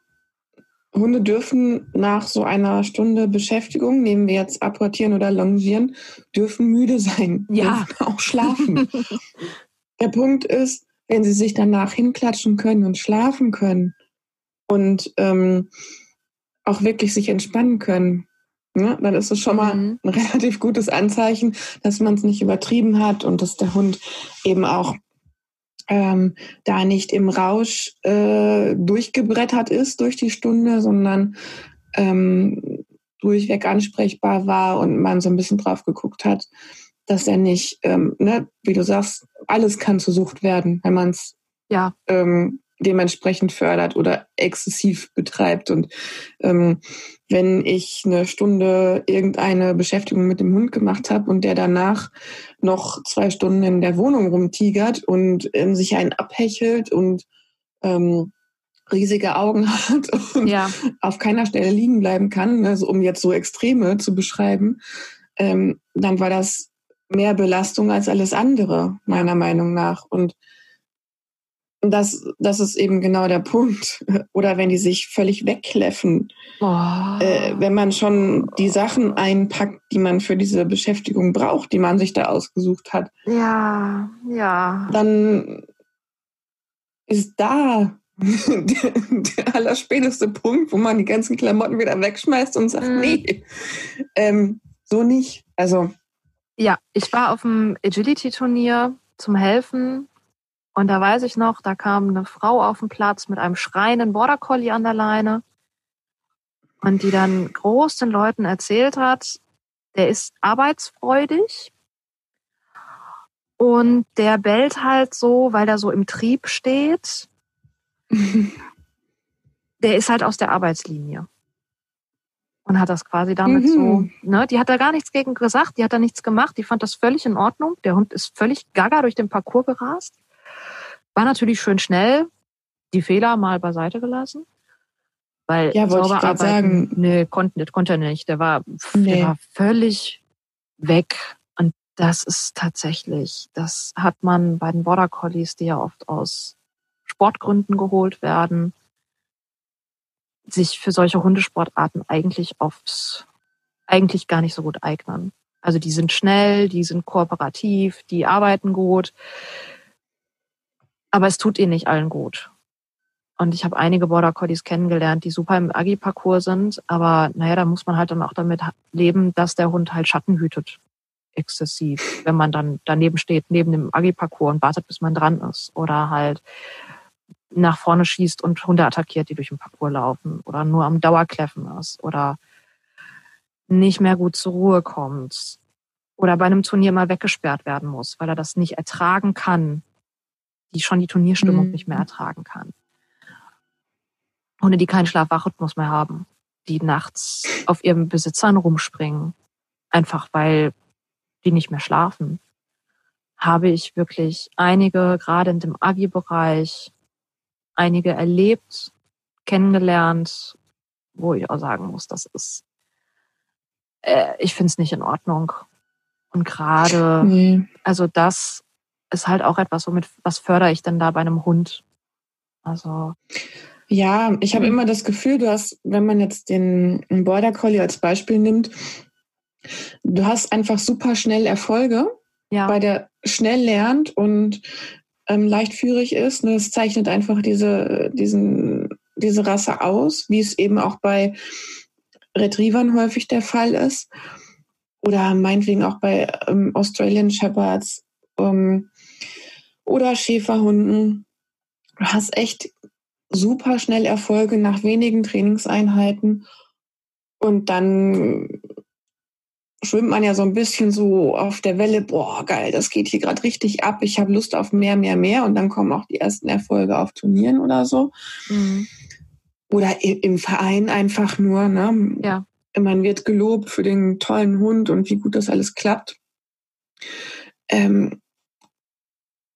Hunde dürfen nach so einer Stunde Beschäftigung, nehmen wir jetzt apportieren oder longieren, dürfen müde sein, ja. auch schlafen. Der Punkt ist, wenn sie sich danach hinklatschen können und schlafen können und ähm, auch wirklich sich entspannen können, ne, dann ist es schon mal mhm. ein relativ gutes Anzeichen, dass man es nicht übertrieben hat und dass der Hund eben auch ähm, da nicht im Rausch äh, durchgebrettert ist durch die Stunde, sondern ähm, durchweg ansprechbar war und man so ein bisschen drauf geguckt hat, dass er nicht, ähm, ne, wie du sagst, alles kann zur Sucht werden, wenn man es ja. ähm, dementsprechend fördert oder exzessiv betreibt. Und ähm, wenn ich eine Stunde irgendeine Beschäftigung mit dem Hund gemacht habe und der danach noch zwei Stunden in der Wohnung rumtigert und ähm, sich einen abhechelt und ähm, riesige Augen hat und ja. auf keiner Stelle liegen bleiben kann, also um jetzt so Extreme zu beschreiben, ähm, dann war das mehr Belastung als alles andere, meiner Meinung nach. Und das, das ist eben genau der Punkt. Oder wenn die sich völlig wegkläffen. Oh. Äh, wenn man schon die Sachen einpackt, die man für diese Beschäftigung braucht, die man sich da ausgesucht hat. Ja, ja. Dann ist da der, der allerspäteste Punkt, wo man die ganzen Klamotten wieder wegschmeißt und sagt, mm. nee, ähm, so nicht. Also. Ja, ich war auf dem Agility-Turnier zum Helfen und da weiß ich noch, da kam eine Frau auf den Platz mit einem schreienden Border Collie an der Leine und die dann groß den Leuten erzählt hat, der ist arbeitsfreudig und der bellt halt so, weil er so im Trieb steht. der ist halt aus der Arbeitslinie. Und hat das quasi damit mhm. so, ne, die hat da gar nichts gegen gesagt, die hat da nichts gemacht, die fand das völlig in Ordnung. Der Hund ist völlig gaga durch den Parcours gerast. War natürlich schön schnell, die Fehler mal beiseite gelassen. Weil ja, wollte ich arbeiten, sagen. Nee, konnte, das konnte er nicht. Der war, nee. der war völlig weg. Und das ist tatsächlich, das hat man bei den Border Collies, die ja oft aus Sportgründen geholt werden, sich für solche Hundesportarten eigentlich oft eigentlich gar nicht so gut eignen. Also die sind schnell, die sind kooperativ, die arbeiten gut. Aber es tut ihnen nicht allen gut. Und ich habe einige Border Collies kennengelernt, die super im Agi-Parcours sind. Aber naja, da muss man halt dann auch damit leben, dass der Hund halt Schatten hütet. Exzessiv. Wenn man dann daneben steht, neben dem Agi-Parcours und wartet, bis man dran ist. Oder halt nach vorne schießt und Hunde attackiert, die durch den Parcours laufen. Oder nur am Dauerkläffen ist. Oder nicht mehr gut zur Ruhe kommt. Oder bei einem Turnier mal weggesperrt werden muss, weil er das nicht ertragen kann, die schon die Turnierstimmung mhm. nicht mehr ertragen kann. Hunde, die keinen Schlaf-Wach-Rhythmus mehr haben, die nachts auf ihren Besitzern rumspringen, einfach weil die nicht mehr schlafen, habe ich wirklich einige, gerade in dem Agi-Bereich, einige erlebt, kennengelernt, wo ich auch sagen muss, das ist, äh, ich finde es nicht in Ordnung. Und gerade, nee. also das ist halt auch etwas, womit, was fördere ich denn da bei einem Hund? Also. Ja, ich habe mhm. immer das Gefühl, du hast, wenn man jetzt den Border Collie als Beispiel nimmt, du hast einfach super schnell Erfolge, ja. weil der schnell lernt und ähm, leichtführig ist. Ne? Das zeichnet einfach diese, diesen, diese Rasse aus, wie es eben auch bei Retrievern häufig der Fall ist. Oder meinetwegen auch bei ähm, Australian Shepherds ähm, oder Schäferhunden. Du hast echt super schnell Erfolge nach wenigen Trainingseinheiten. Und dann schwimmt man ja so ein bisschen so auf der Welle, boah, geil, das geht hier gerade richtig ab, ich habe Lust auf mehr, mehr, mehr und dann kommen auch die ersten Erfolge auf Turnieren oder so. Mhm. Oder im Verein einfach nur, ne? Ja. Man wird gelobt für den tollen Hund und wie gut das alles klappt. Ähm,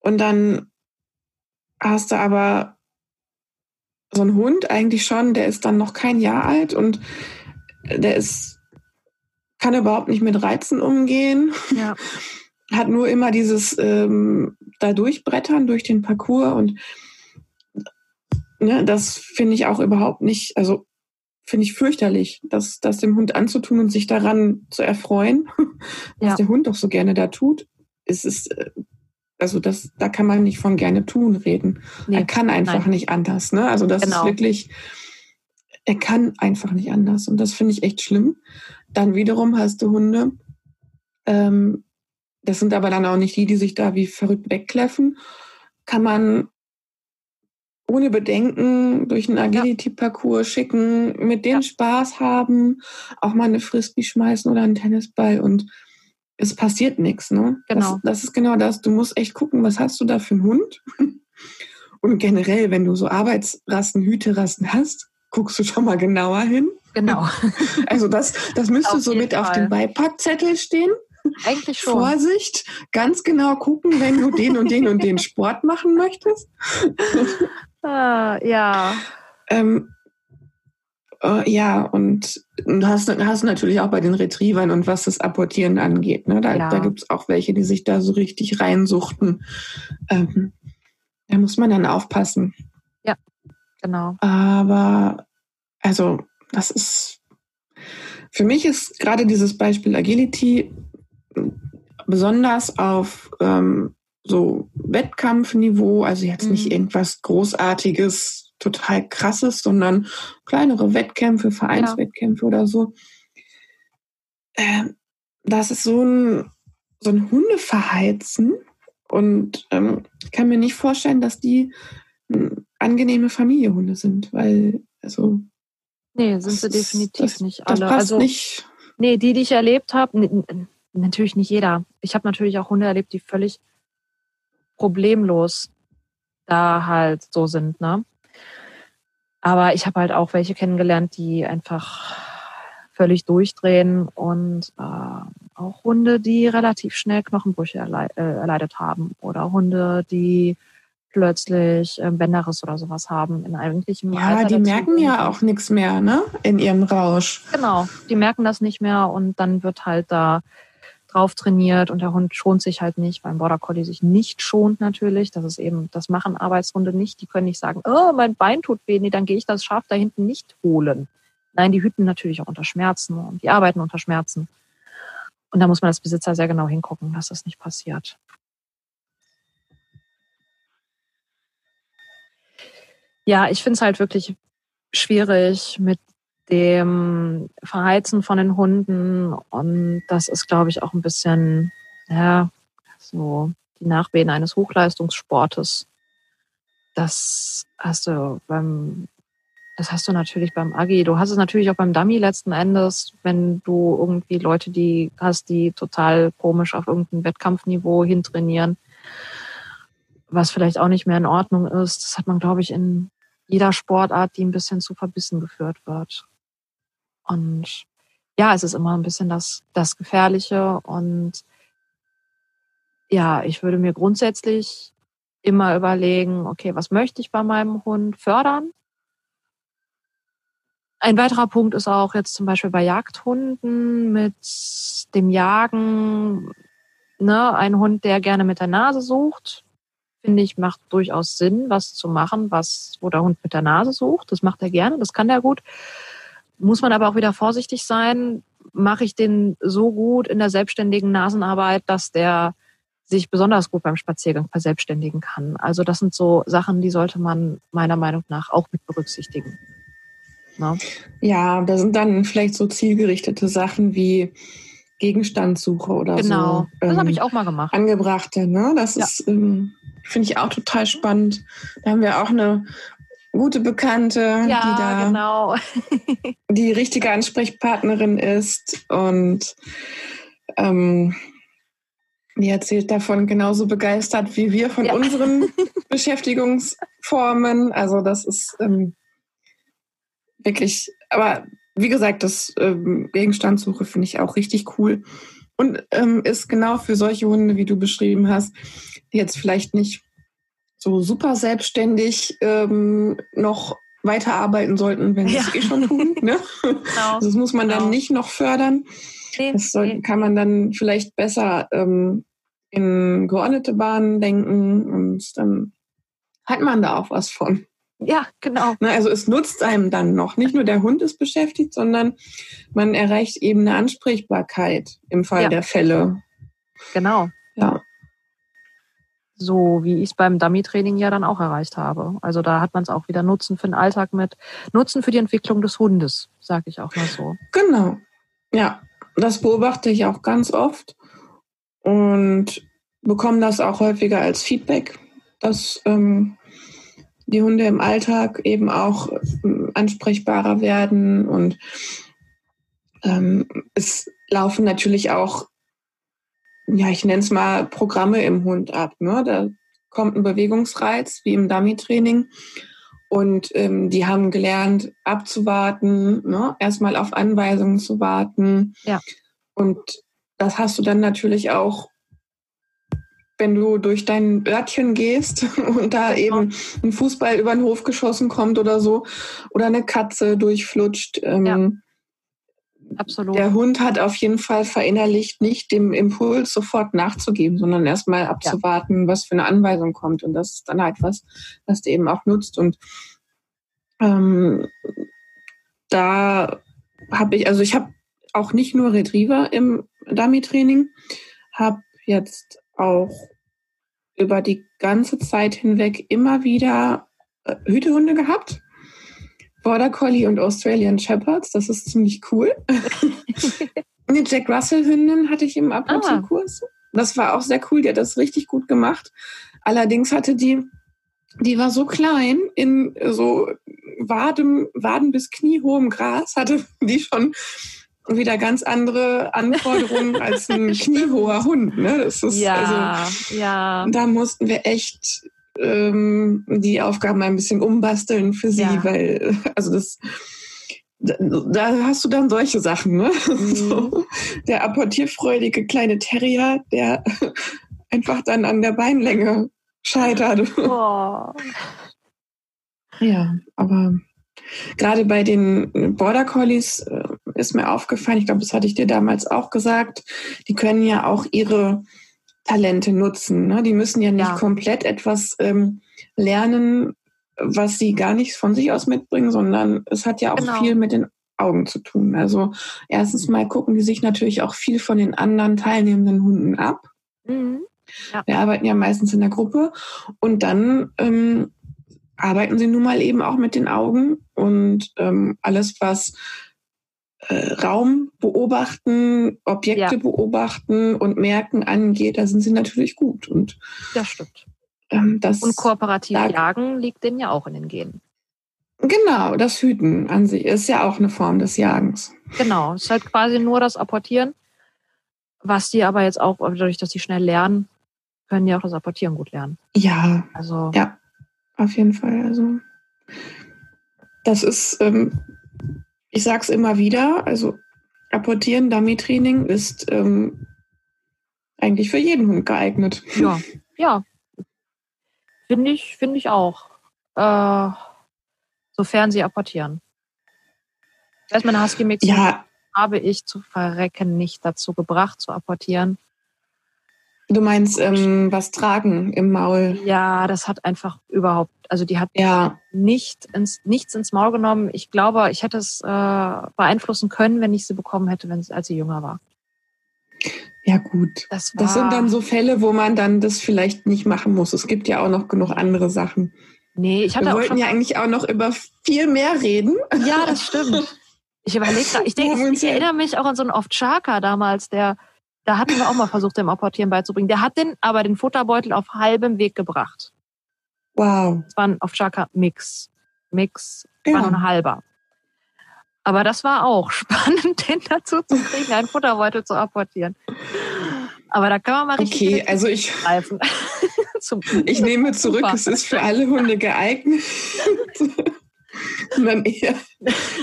und dann hast du aber so einen Hund eigentlich schon, der ist dann noch kein Jahr alt und der ist kann überhaupt nicht mit Reizen umgehen. Ja. Hat nur immer dieses ähm, da durchbrettern durch den Parcours und ne, das finde ich auch überhaupt nicht, also finde ich fürchterlich, das, das dem Hund anzutun und sich daran zu erfreuen, was ja. der Hund doch so gerne da tut. Es ist, äh, also das, da kann man nicht von gerne tun reden. Nee, er kann einfach nein. nicht anders. Ne? Also das genau. ist wirklich, er kann einfach nicht anders. Und das finde ich echt schlimm. Dann wiederum hast du Hunde, ähm, das sind aber dann auch nicht die, die sich da wie verrückt wegkläffen, kann man ohne Bedenken durch einen Agility-Parcours schicken, mit denen ja. Spaß haben, auch mal eine Frisbee schmeißen oder einen Tennisball und es passiert nichts. Ne? Genau. Das, das ist genau das. Du musst echt gucken, was hast du da für einen Hund? Und generell, wenn du so Arbeitsrassen, Hüterassen hast, guckst du schon mal genauer hin. Genau. Also das, das müsste so mit Fall. auf dem Beipackzettel stehen. Eigentlich schon. Vorsicht, ganz genau gucken, wenn du den und den und den Sport machen möchtest. Ah, ja. Ähm, äh, ja, und du hast, hast natürlich auch bei den Retrievern und was das Apportieren angeht. Ne? Da, ja. da gibt es auch welche, die sich da so richtig reinsuchten. Ähm, da muss man dann aufpassen. Ja, genau. Aber also das ist, für mich ist gerade dieses Beispiel Agility besonders auf ähm, so Wettkampfniveau, also jetzt mhm. nicht irgendwas Großartiges, total krasses, sondern kleinere Wettkämpfe, Vereinswettkämpfe ja. oder so. Ähm, das ist so ein, so ein Hundeverheizen und ähm, ich kann mir nicht vorstellen, dass die angenehme Familiehunde sind, weil also Nee, sind sie definitiv das, nicht alle. Das passt also, nicht. Nee, die, die ich erlebt habe, nee, natürlich nicht jeder. Ich habe natürlich auch Hunde erlebt, die völlig problemlos da halt so sind, ne? Aber ich habe halt auch welche kennengelernt, die einfach völlig durchdrehen und äh, auch Hunde, die relativ schnell Knochenbrüche erle äh, erleidet haben oder Hunde, die plötzlich äh, Bänderriss oder sowas haben in eigentlichem Ja, Alter die merken ja auch nichts mehr, ne? In ihrem Rausch. Genau, die merken das nicht mehr und dann wird halt da drauf trainiert und der Hund schont sich halt nicht, weil ein Border Collie sich nicht schont natürlich. Das ist eben, das machen Arbeitshunde nicht. Die können nicht sagen, oh, mein Bein tut weh, nee, dann gehe ich das Schaf da hinten nicht holen. Nein, die hüten natürlich auch unter Schmerzen und die arbeiten unter Schmerzen. Und da muss man als Besitzer sehr genau hingucken, dass das nicht passiert. Ja, ich finde es halt wirklich schwierig mit dem Verheizen von den Hunden. Und das ist, glaube ich, auch ein bisschen, ja, so die Nachwehen eines Hochleistungssportes. Das hast du beim, das hast du natürlich beim Agi. Du hast es natürlich auch beim Dummy letzten Endes, wenn du irgendwie Leute, die hast, die total komisch auf irgendein Wettkampfniveau hintrainieren, was vielleicht auch nicht mehr in Ordnung ist. Das hat man, glaube ich, in jeder Sportart, die ein bisschen zu verbissen geführt wird. Und ja, es ist immer ein bisschen das, das Gefährliche. Und ja, ich würde mir grundsätzlich immer überlegen, okay, was möchte ich bei meinem Hund fördern? Ein weiterer Punkt ist auch jetzt zum Beispiel bei Jagdhunden mit dem Jagen, ne, ein Hund, der gerne mit der Nase sucht, finde ich, macht durchaus Sinn, was zu machen, was, wo der Hund mit der Nase sucht. Das macht er gerne, das kann er gut. Muss man aber auch wieder vorsichtig sein, mache ich den so gut in der selbstständigen Nasenarbeit, dass der sich besonders gut beim Spaziergang verselbstständigen kann. Also das sind so Sachen, die sollte man meiner Meinung nach auch mit berücksichtigen. Ne? Ja, da sind dann vielleicht so zielgerichtete Sachen wie Gegenstandssuche oder genau. so. Genau, das ähm, habe ich auch mal gemacht. Angebrachte, ne? Das ja. ist, ähm, finde ich auch total spannend. Da haben wir auch eine gute Bekannte, ja, die da genau. die richtige Ansprechpartnerin ist und ähm, die erzählt davon genauso begeistert wie wir von ja. unseren Beschäftigungsformen. Also das ist ähm, wirklich, aber wie gesagt, das ähm, Gegenstandssuche finde ich auch richtig cool und ähm, ist genau für solche Hunde, wie du beschrieben hast, die jetzt vielleicht nicht so super selbstständig ähm, noch weiterarbeiten sollten, wenn sie es eh schon tun. Ne? Genau. Also das muss man genau. dann nicht noch fördern. Das soll, kann man dann vielleicht besser ähm, in geordnete Bahnen denken und dann hat man da auch was von. Ja, genau. Ne, also es nutzt einem dann noch. Nicht nur der Hund ist beschäftigt, sondern man erreicht eben eine Ansprechbarkeit im Fall ja. der Fälle. Genau. Ja. So wie ich es beim Dummy-Training ja dann auch erreicht habe. Also da hat man es auch wieder Nutzen für den Alltag mit, Nutzen für die Entwicklung des Hundes, sage ich auch mal so. Genau. Ja, das beobachte ich auch ganz oft und bekomme das auch häufiger als Feedback, dass ähm, die Hunde im Alltag eben auch ähm, ansprechbarer werden und ähm, es laufen natürlich auch, ja, ich nenne es mal Programme im Hund ab. Ne? Da kommt ein Bewegungsreiz wie im Dummy-Training und ähm, die haben gelernt, abzuwarten, ne? erstmal auf Anweisungen zu warten. Ja. Und das hast du dann natürlich auch wenn du durch dein Örtchen gehst und da genau. eben ein Fußball über den Hof geschossen kommt oder so oder eine Katze durchflutscht. Ähm, ja. Absolut. Der Hund hat auf jeden Fall verinnerlicht, nicht dem Impuls sofort nachzugeben, sondern erstmal abzuwarten, ja. was für eine Anweisung kommt. Und das ist dann halt was, was der eben auch nutzt. Und ähm, da habe ich, also ich habe auch nicht nur Retriever im Dummy-Training, habe jetzt auch über die ganze Zeit hinweg immer wieder äh, Hütehunde gehabt. Border Collie und Australian Shepherds, das ist ziemlich cool. Eine Jack Russell Hündin hatte ich im Apportierkurs. Ah. Das war auch sehr cool, die hat das richtig gut gemacht. Allerdings hatte die, die war so klein, in so Waden, Waden bis kniehohem Gras hatte die schon wieder ganz andere Anforderungen als ein kniehoher Hund. Ne? Das ist ja, also, ja. Da mussten wir echt ähm, die Aufgaben ein bisschen umbasteln für sie, ja. weil also das da hast du dann solche Sachen, ne? Mhm. So, der apportierfreudige kleine Terrier, der einfach dann an der Beinlänge scheitert. Oh. Ja, aber gerade bei den Border Collies äh, ist mir aufgefallen, ich glaube, das hatte ich dir damals auch gesagt, die können ja auch ihre Talente nutzen. Ne? Die müssen ja nicht ja. komplett etwas ähm, lernen, was sie gar nicht von sich aus mitbringen, sondern es hat ja auch genau. viel mit den Augen zu tun. Also erstens mal gucken die sich natürlich auch viel von den anderen teilnehmenden Hunden ab. Mhm. Ja. Wir arbeiten ja meistens in der Gruppe und dann ähm, arbeiten sie nun mal eben auch mit den Augen und ähm, alles, was äh, Raum beobachten, Objekte ja. beobachten und merken angeht, da sind sie natürlich gut. Und das stimmt. Ähm, das, und kooperativ da, Jagen liegt denen ja auch in den Genen. Genau, das Hüten an sich ist ja auch eine Form des Jagens. Genau, es ist halt quasi nur das Apportieren, was die aber jetzt auch, dadurch, dass sie schnell lernen, können die auch das Apportieren gut lernen. Ja, also ja, auf jeden Fall. Also das ist ähm, ich sage es immer wieder, also Apportieren, Dummy-Training ist ähm, eigentlich für jeden Hund geeignet. Ja, ja. Finde ich, finde ich auch. Äh, sofern sie apportieren. Das heißt, meine Husky-Mix ja. habe ich zu verrecken nicht dazu gebracht, zu apportieren. Du meinst ähm, was tragen im Maul? Ja, das hat einfach überhaupt Also die hat Ja, nicht ins, nichts ins Maul genommen. Ich glaube, ich hätte es äh, beeinflussen können, wenn ich sie bekommen hätte, wenn sie, als sie jünger war. ja gut. Das Das sind dann so Fälle, wo man dann das vielleicht nicht machen muss. Es gibt ja auch noch genug andere Sachen. Nee, ich hatte Wir wollten ja eigentlich auch noch über viel mehr reden. Ja, das stimmt. Ich überlege ich denke, ich erinnere mich auch an so einen Ovtcharka damals, der, da hatten wir auch mal versucht, dem Apportieren beizubringen. Der hat den, aber den Futterbeutel auf halbem Weg gebracht. Wow. Es war ein Ovtcharka Mix. Mix war nur Ja. ein halber. Aber das war auch spannend, den dazu zu kriegen, einen Futterbeutel zu apportieren. Aber da kann man mal richtig Okay, also ich, greifen. Ich nehme zurück, Super. es ist für alle Hunde geeignet. Sondern eher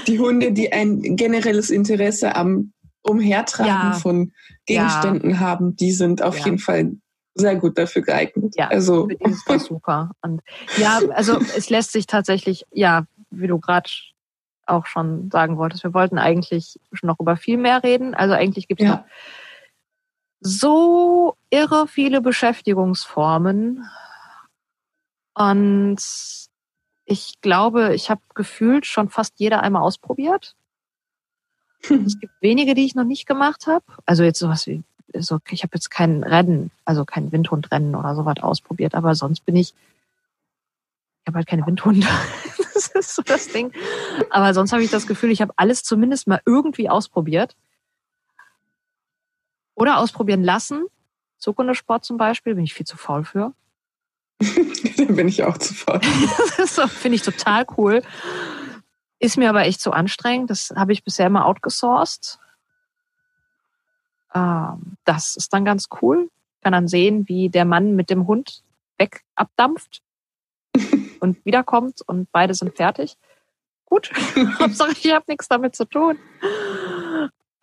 die Hunde, die ein generelles Interesse am Umhertragen Ja. von Gegenständen haben, die sind auf Ja. jeden Fall sehr gut dafür geeignet. Ja, Also Für das super. Und ja, also es lässt sich tatsächlich, ja, wie du gerade auch schon sagen wolltest, wir wollten eigentlich schon noch über viel mehr reden. Also eigentlich gibt es ja, so irre viele Beschäftigungsformen. Und ich glaube, ich habe gefühlt schon fast jede einmal ausprobiert. Es gibt wenige, die ich noch nicht gemacht habe. Also jetzt sowas wie, so, ich habe jetzt kein Rennen, also kein Windhundrennen oder sowas ausprobiert, aber sonst bin ich, ich habe halt keine Windhunde. Das ist so das Ding. Aber sonst habe ich das Gefühl, ich habe alles zumindest mal irgendwie ausprobiert. Oder ausprobieren lassen. Zukunftssport zum Beispiel, bin ich viel zu faul für. da bin ich auch zu voll. Das finde ich total cool. Ist mir aber echt zu anstrengend. Das habe ich bisher immer outgesourced. Ähm, das ist dann ganz cool. Kann dann sehen, wie der Mann mit dem Hund weg abdampft und wiederkommt und beide sind fertig. Gut, Hauptsache ich habe nichts damit zu tun.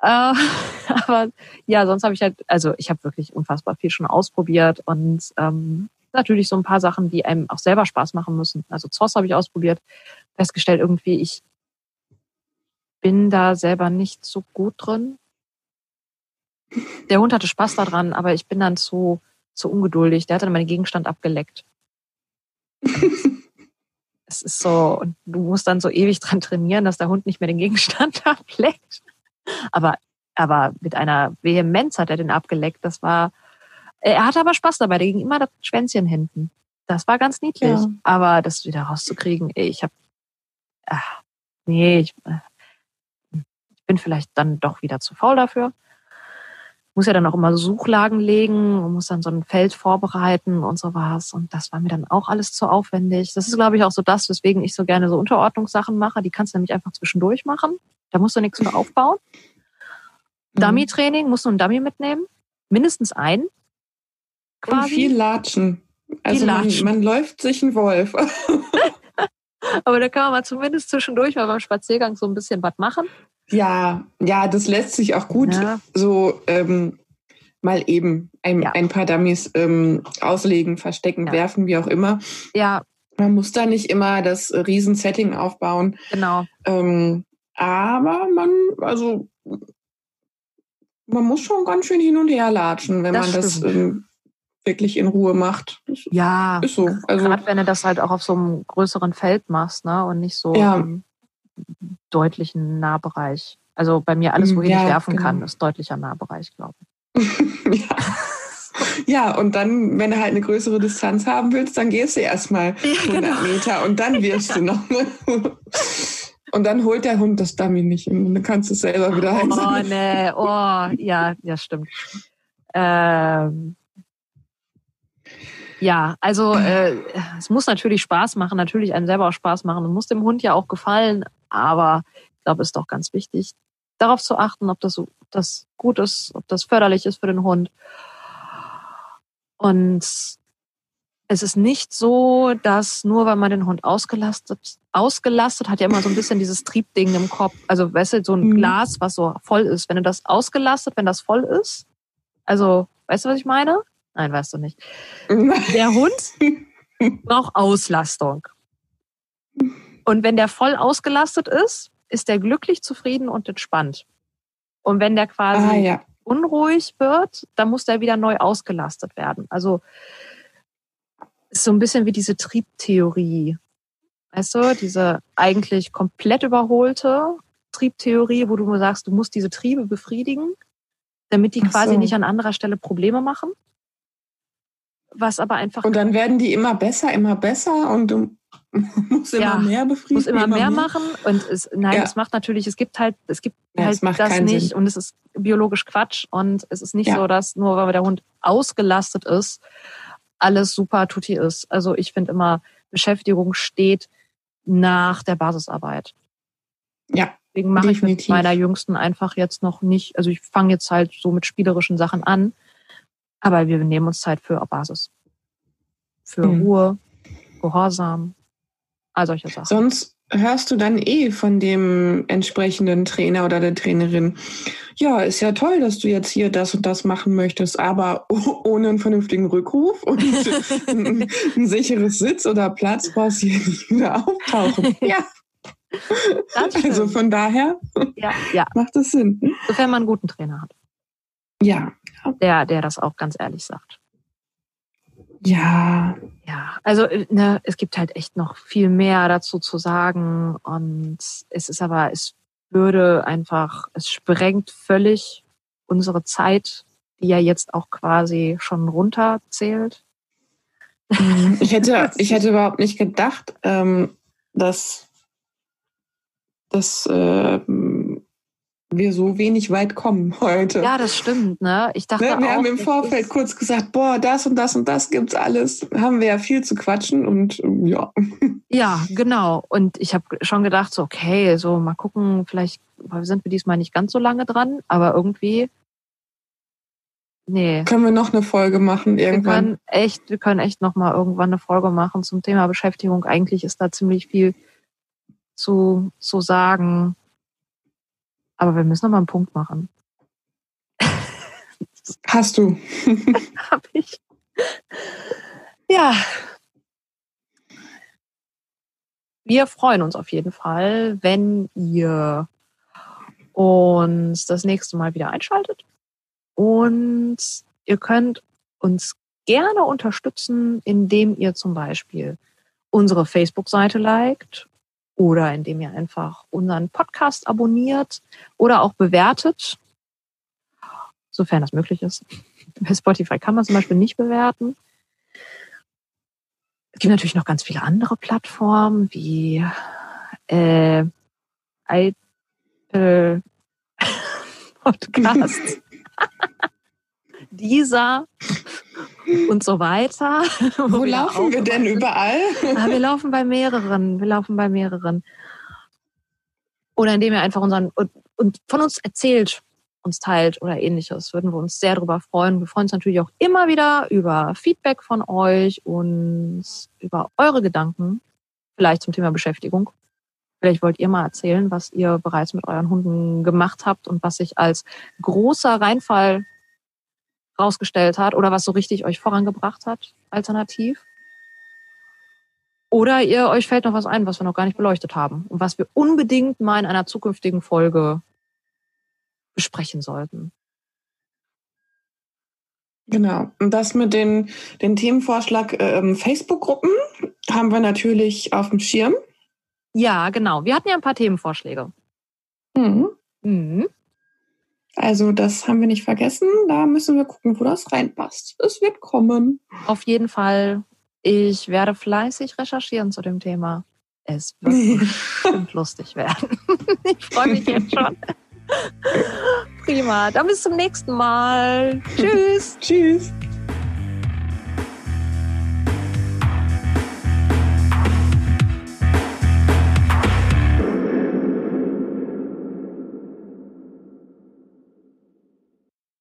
Äh, aber ja, sonst habe ich halt, also ich habe wirklich unfassbar viel schon ausprobiert und ähm, natürlich so ein paar Sachen, die einem auch selber Spaß machen müssen. Also Zoss habe ich ausprobiert, festgestellt irgendwie, ich bin da selber nicht so gut drin. Der Hund hatte Spaß daran, aber ich bin dann zu, zu ungeduldig. Der hat dann meinen Gegenstand abgeleckt. es ist so, und du musst dann so ewig dran trainieren, dass der Hund nicht mehr den Gegenstand ableckt. Aber, aber mit einer Vehemenz hat er den abgeleckt. Das war, er hatte aber Spaß dabei. Der ging immer das Schwänzchen hinten. Das war ganz niedlich. Ja. Aber das wieder rauszukriegen, ich habe, ach, nee, ich, äh, ich bin vielleicht dann doch wieder zu faul dafür. Muss ja dann auch immer Suchlagen legen und muss dann so ein Feld vorbereiten und sowas. Und das war mir dann auch alles zu aufwendig. Das ist, glaube ich, auch so das, weswegen ich so gerne so Unterordnungssachen mache. Die kannst du nämlich einfach zwischendurch machen. Da musst du nichts für aufbauen. Mhm. Dummy-Training, musst du einen Dummy mitnehmen. Mindestens einen. Und Quasi. viel Latschen. Also man, Latschen. man läuft sich ein Wolf. Aber da kann man mal zumindest zwischendurch mal beim Spaziergang so ein bisschen was machen. Ja, ja, das lässt sich auch gut Ja. so ähm, mal eben ein, Ja. ein paar Dummies ähm, auslegen, verstecken, Ja. werfen, wie auch immer. Ja, Man muss da nicht immer das Riesensetting aufbauen. genau. Ähm, aber man, also man muss schon ganz schön hin und her latschen, wenn Das man das stimmt. ähm, wirklich in Ruhe macht. Das Ja, ist so. Also gerade wenn du das halt auch auf so einem größeren Feld machst, ne? Und nicht so Ja. im deutlichen Nahbereich. Also bei mir alles, Mm, wohin ja, ich werfen genau. kann, ist deutlicher Nahbereich, glaube ich. ja. ja, und dann, wenn du halt eine größere Distanz haben willst, dann gehst du erstmal Ja, 100 genau. Meter und dann wirfst du noch. Und dann holt der Hund das Dummy nicht und dann kannst du es selber wieder Oh, einsammeln. nee, oh, ja, ja, stimmt. Ähm, ja, also äh, es muss natürlich Spaß machen, natürlich einem selber auch Spaß machen und muss dem Hund ja auch gefallen, aber ich glaube, es ist doch ganz wichtig, darauf zu achten, ob das, ob das gut ist, ob das förderlich ist für den Hund. Und es ist nicht so, dass nur weil man den Hund ausgelastet, ausgelastet hat ja immer so ein bisschen dieses Triebding im Kopf. Also, weißt du, so ein Mhm. Glas, was so voll ist. Wenn du das ausgelastet, wenn das voll ist, also, weißt du, was ich meine? Nein, weißt du nicht. Der Hund braucht Auslastung. Und wenn der voll ausgelastet ist, ist der glücklich, zufrieden und entspannt. Und wenn der quasi ah ja. unruhig wird, dann muss der wieder neu ausgelastet werden. Also ist so ein bisschen wie diese Triebtheorie. Weißt du, diese eigentlich komplett überholte Triebtheorie, wo du sagst, du musst diese Triebe befriedigen, damit die Ach quasi so. nicht an anderer Stelle Probleme machen. Was aber einfach Und dann werden die immer besser, immer besser und du musst immer Ja, mehr befriedigen. muss immer mehr machen und es, nein, Ja. es macht natürlich, es gibt halt, es gibt Ja, halt es macht das nicht Sinn. und es ist biologisch Quatsch und es ist nicht so, dass nur weil der Hund ausgelastet ist, alles super tutti ist. Also ich finde immer, Beschäftigung steht nach der Basisarbeit. Ja, Deswegen mache ich mit meiner Jüngsten einfach jetzt noch nicht, also ich fange jetzt halt so mit spielerischen Sachen an, aber wir nehmen uns Zeit für Basis. Für Mhm. Ruhe, Gehorsam, all solche Sachen. sonst hörst du dann eh von dem entsprechenden Trainer oder der Trainerin, ja, ist ja toll, dass du jetzt hier das und das machen möchtest, aber oh- ohne einen vernünftigen Rückruf und ein, ein sicheres Sitz oder Platz brauchst du hier nicht wieder auftauchen. Ja, Das also von daher ja, ja, macht es Sinn. sofern man einen guten Trainer hat, Ja, der, der das auch ganz ehrlich sagt. Ja, Ja, also äh, ne, es gibt halt echt noch viel mehr dazu zu sagen und es ist aber, es würde einfach, es sprengt völlig unsere Zeit, die ja jetzt auch quasi schon runterzählt. Ich hätte, ich hätte überhaupt nicht gedacht, ähm, dass, dass ähm, wir so wenig weit kommen heute. Ja, das stimmt, ne? Ich dachte Ne, wir auch, haben im Vorfeld kurz gesagt, boah, das und das und das gibt's alles. Haben wir ja viel zu quatschen und ja. Ja, genau. Und ich habe schon gedacht, so, okay, so mal gucken, vielleicht sind wir diesmal nicht ganz so lange dran, aber irgendwie, nee. Können wir noch eine Folge machen Wir irgendwann? können echt, wir können echt noch mal irgendwann eine Folge machen zum Thema Beschäftigung. Eigentlich ist da ziemlich viel zu, zu sagen. Aber wir müssen noch mal einen Punkt machen. Hast du. Hab ich. Ja. Wir freuen uns auf jeden Fall, wenn ihr uns das nächste Mal wieder einschaltet. Und ihr könnt uns gerne unterstützen, indem ihr zum Beispiel unsere Facebook-Seite liked oder indem ihr einfach unseren Podcast abonniert oder auch bewertet, sofern das möglich ist. Bei Spotify kann man zum Beispiel nicht bewerten. Es gibt natürlich noch ganz viele andere Plattformen wie äh, Apple Podcasts, dieser und so weiter. Wo wir laufen auch wir denn überall? Ah, wir laufen bei mehreren. Wir laufen bei mehreren. Oder indem ihr einfach unseren und, und von uns erzählt, uns teilt oder ähnliches, würden wir uns sehr darüber freuen. Wir freuen uns natürlich auch immer wieder über Feedback von euch und über eure Gedanken, vielleicht zum Thema Beschäftigung. Vielleicht wollt ihr mal erzählen, was ihr bereits mit euren Hunden gemacht habt und was sich als großer Reinfall rausgestellt hat oder was so richtig euch vorangebracht hat, alternativ. Oder ihr euch fällt noch was ein, was wir noch gar nicht beleuchtet haben und was wir unbedingt mal in einer zukünftigen Folge besprechen sollten. Genau. Und das mit den, den Themenvorschlag ähm, Facebook-Gruppen haben wir natürlich auf dem Schirm. Ja, genau. Wir hatten ja ein paar Themenvorschläge. Mhm. Mhm. Also das haben wir nicht vergessen. Da müssen wir gucken, wo das reinpasst. Es wird kommen. Auf jeden Fall. Ich werde fleißig recherchieren zu dem Thema. Es wird bestimmt lustig werden. Ich freue mich jetzt schon. Prima. Dann bis zum nächsten Mal. Tschüss. Tschüss.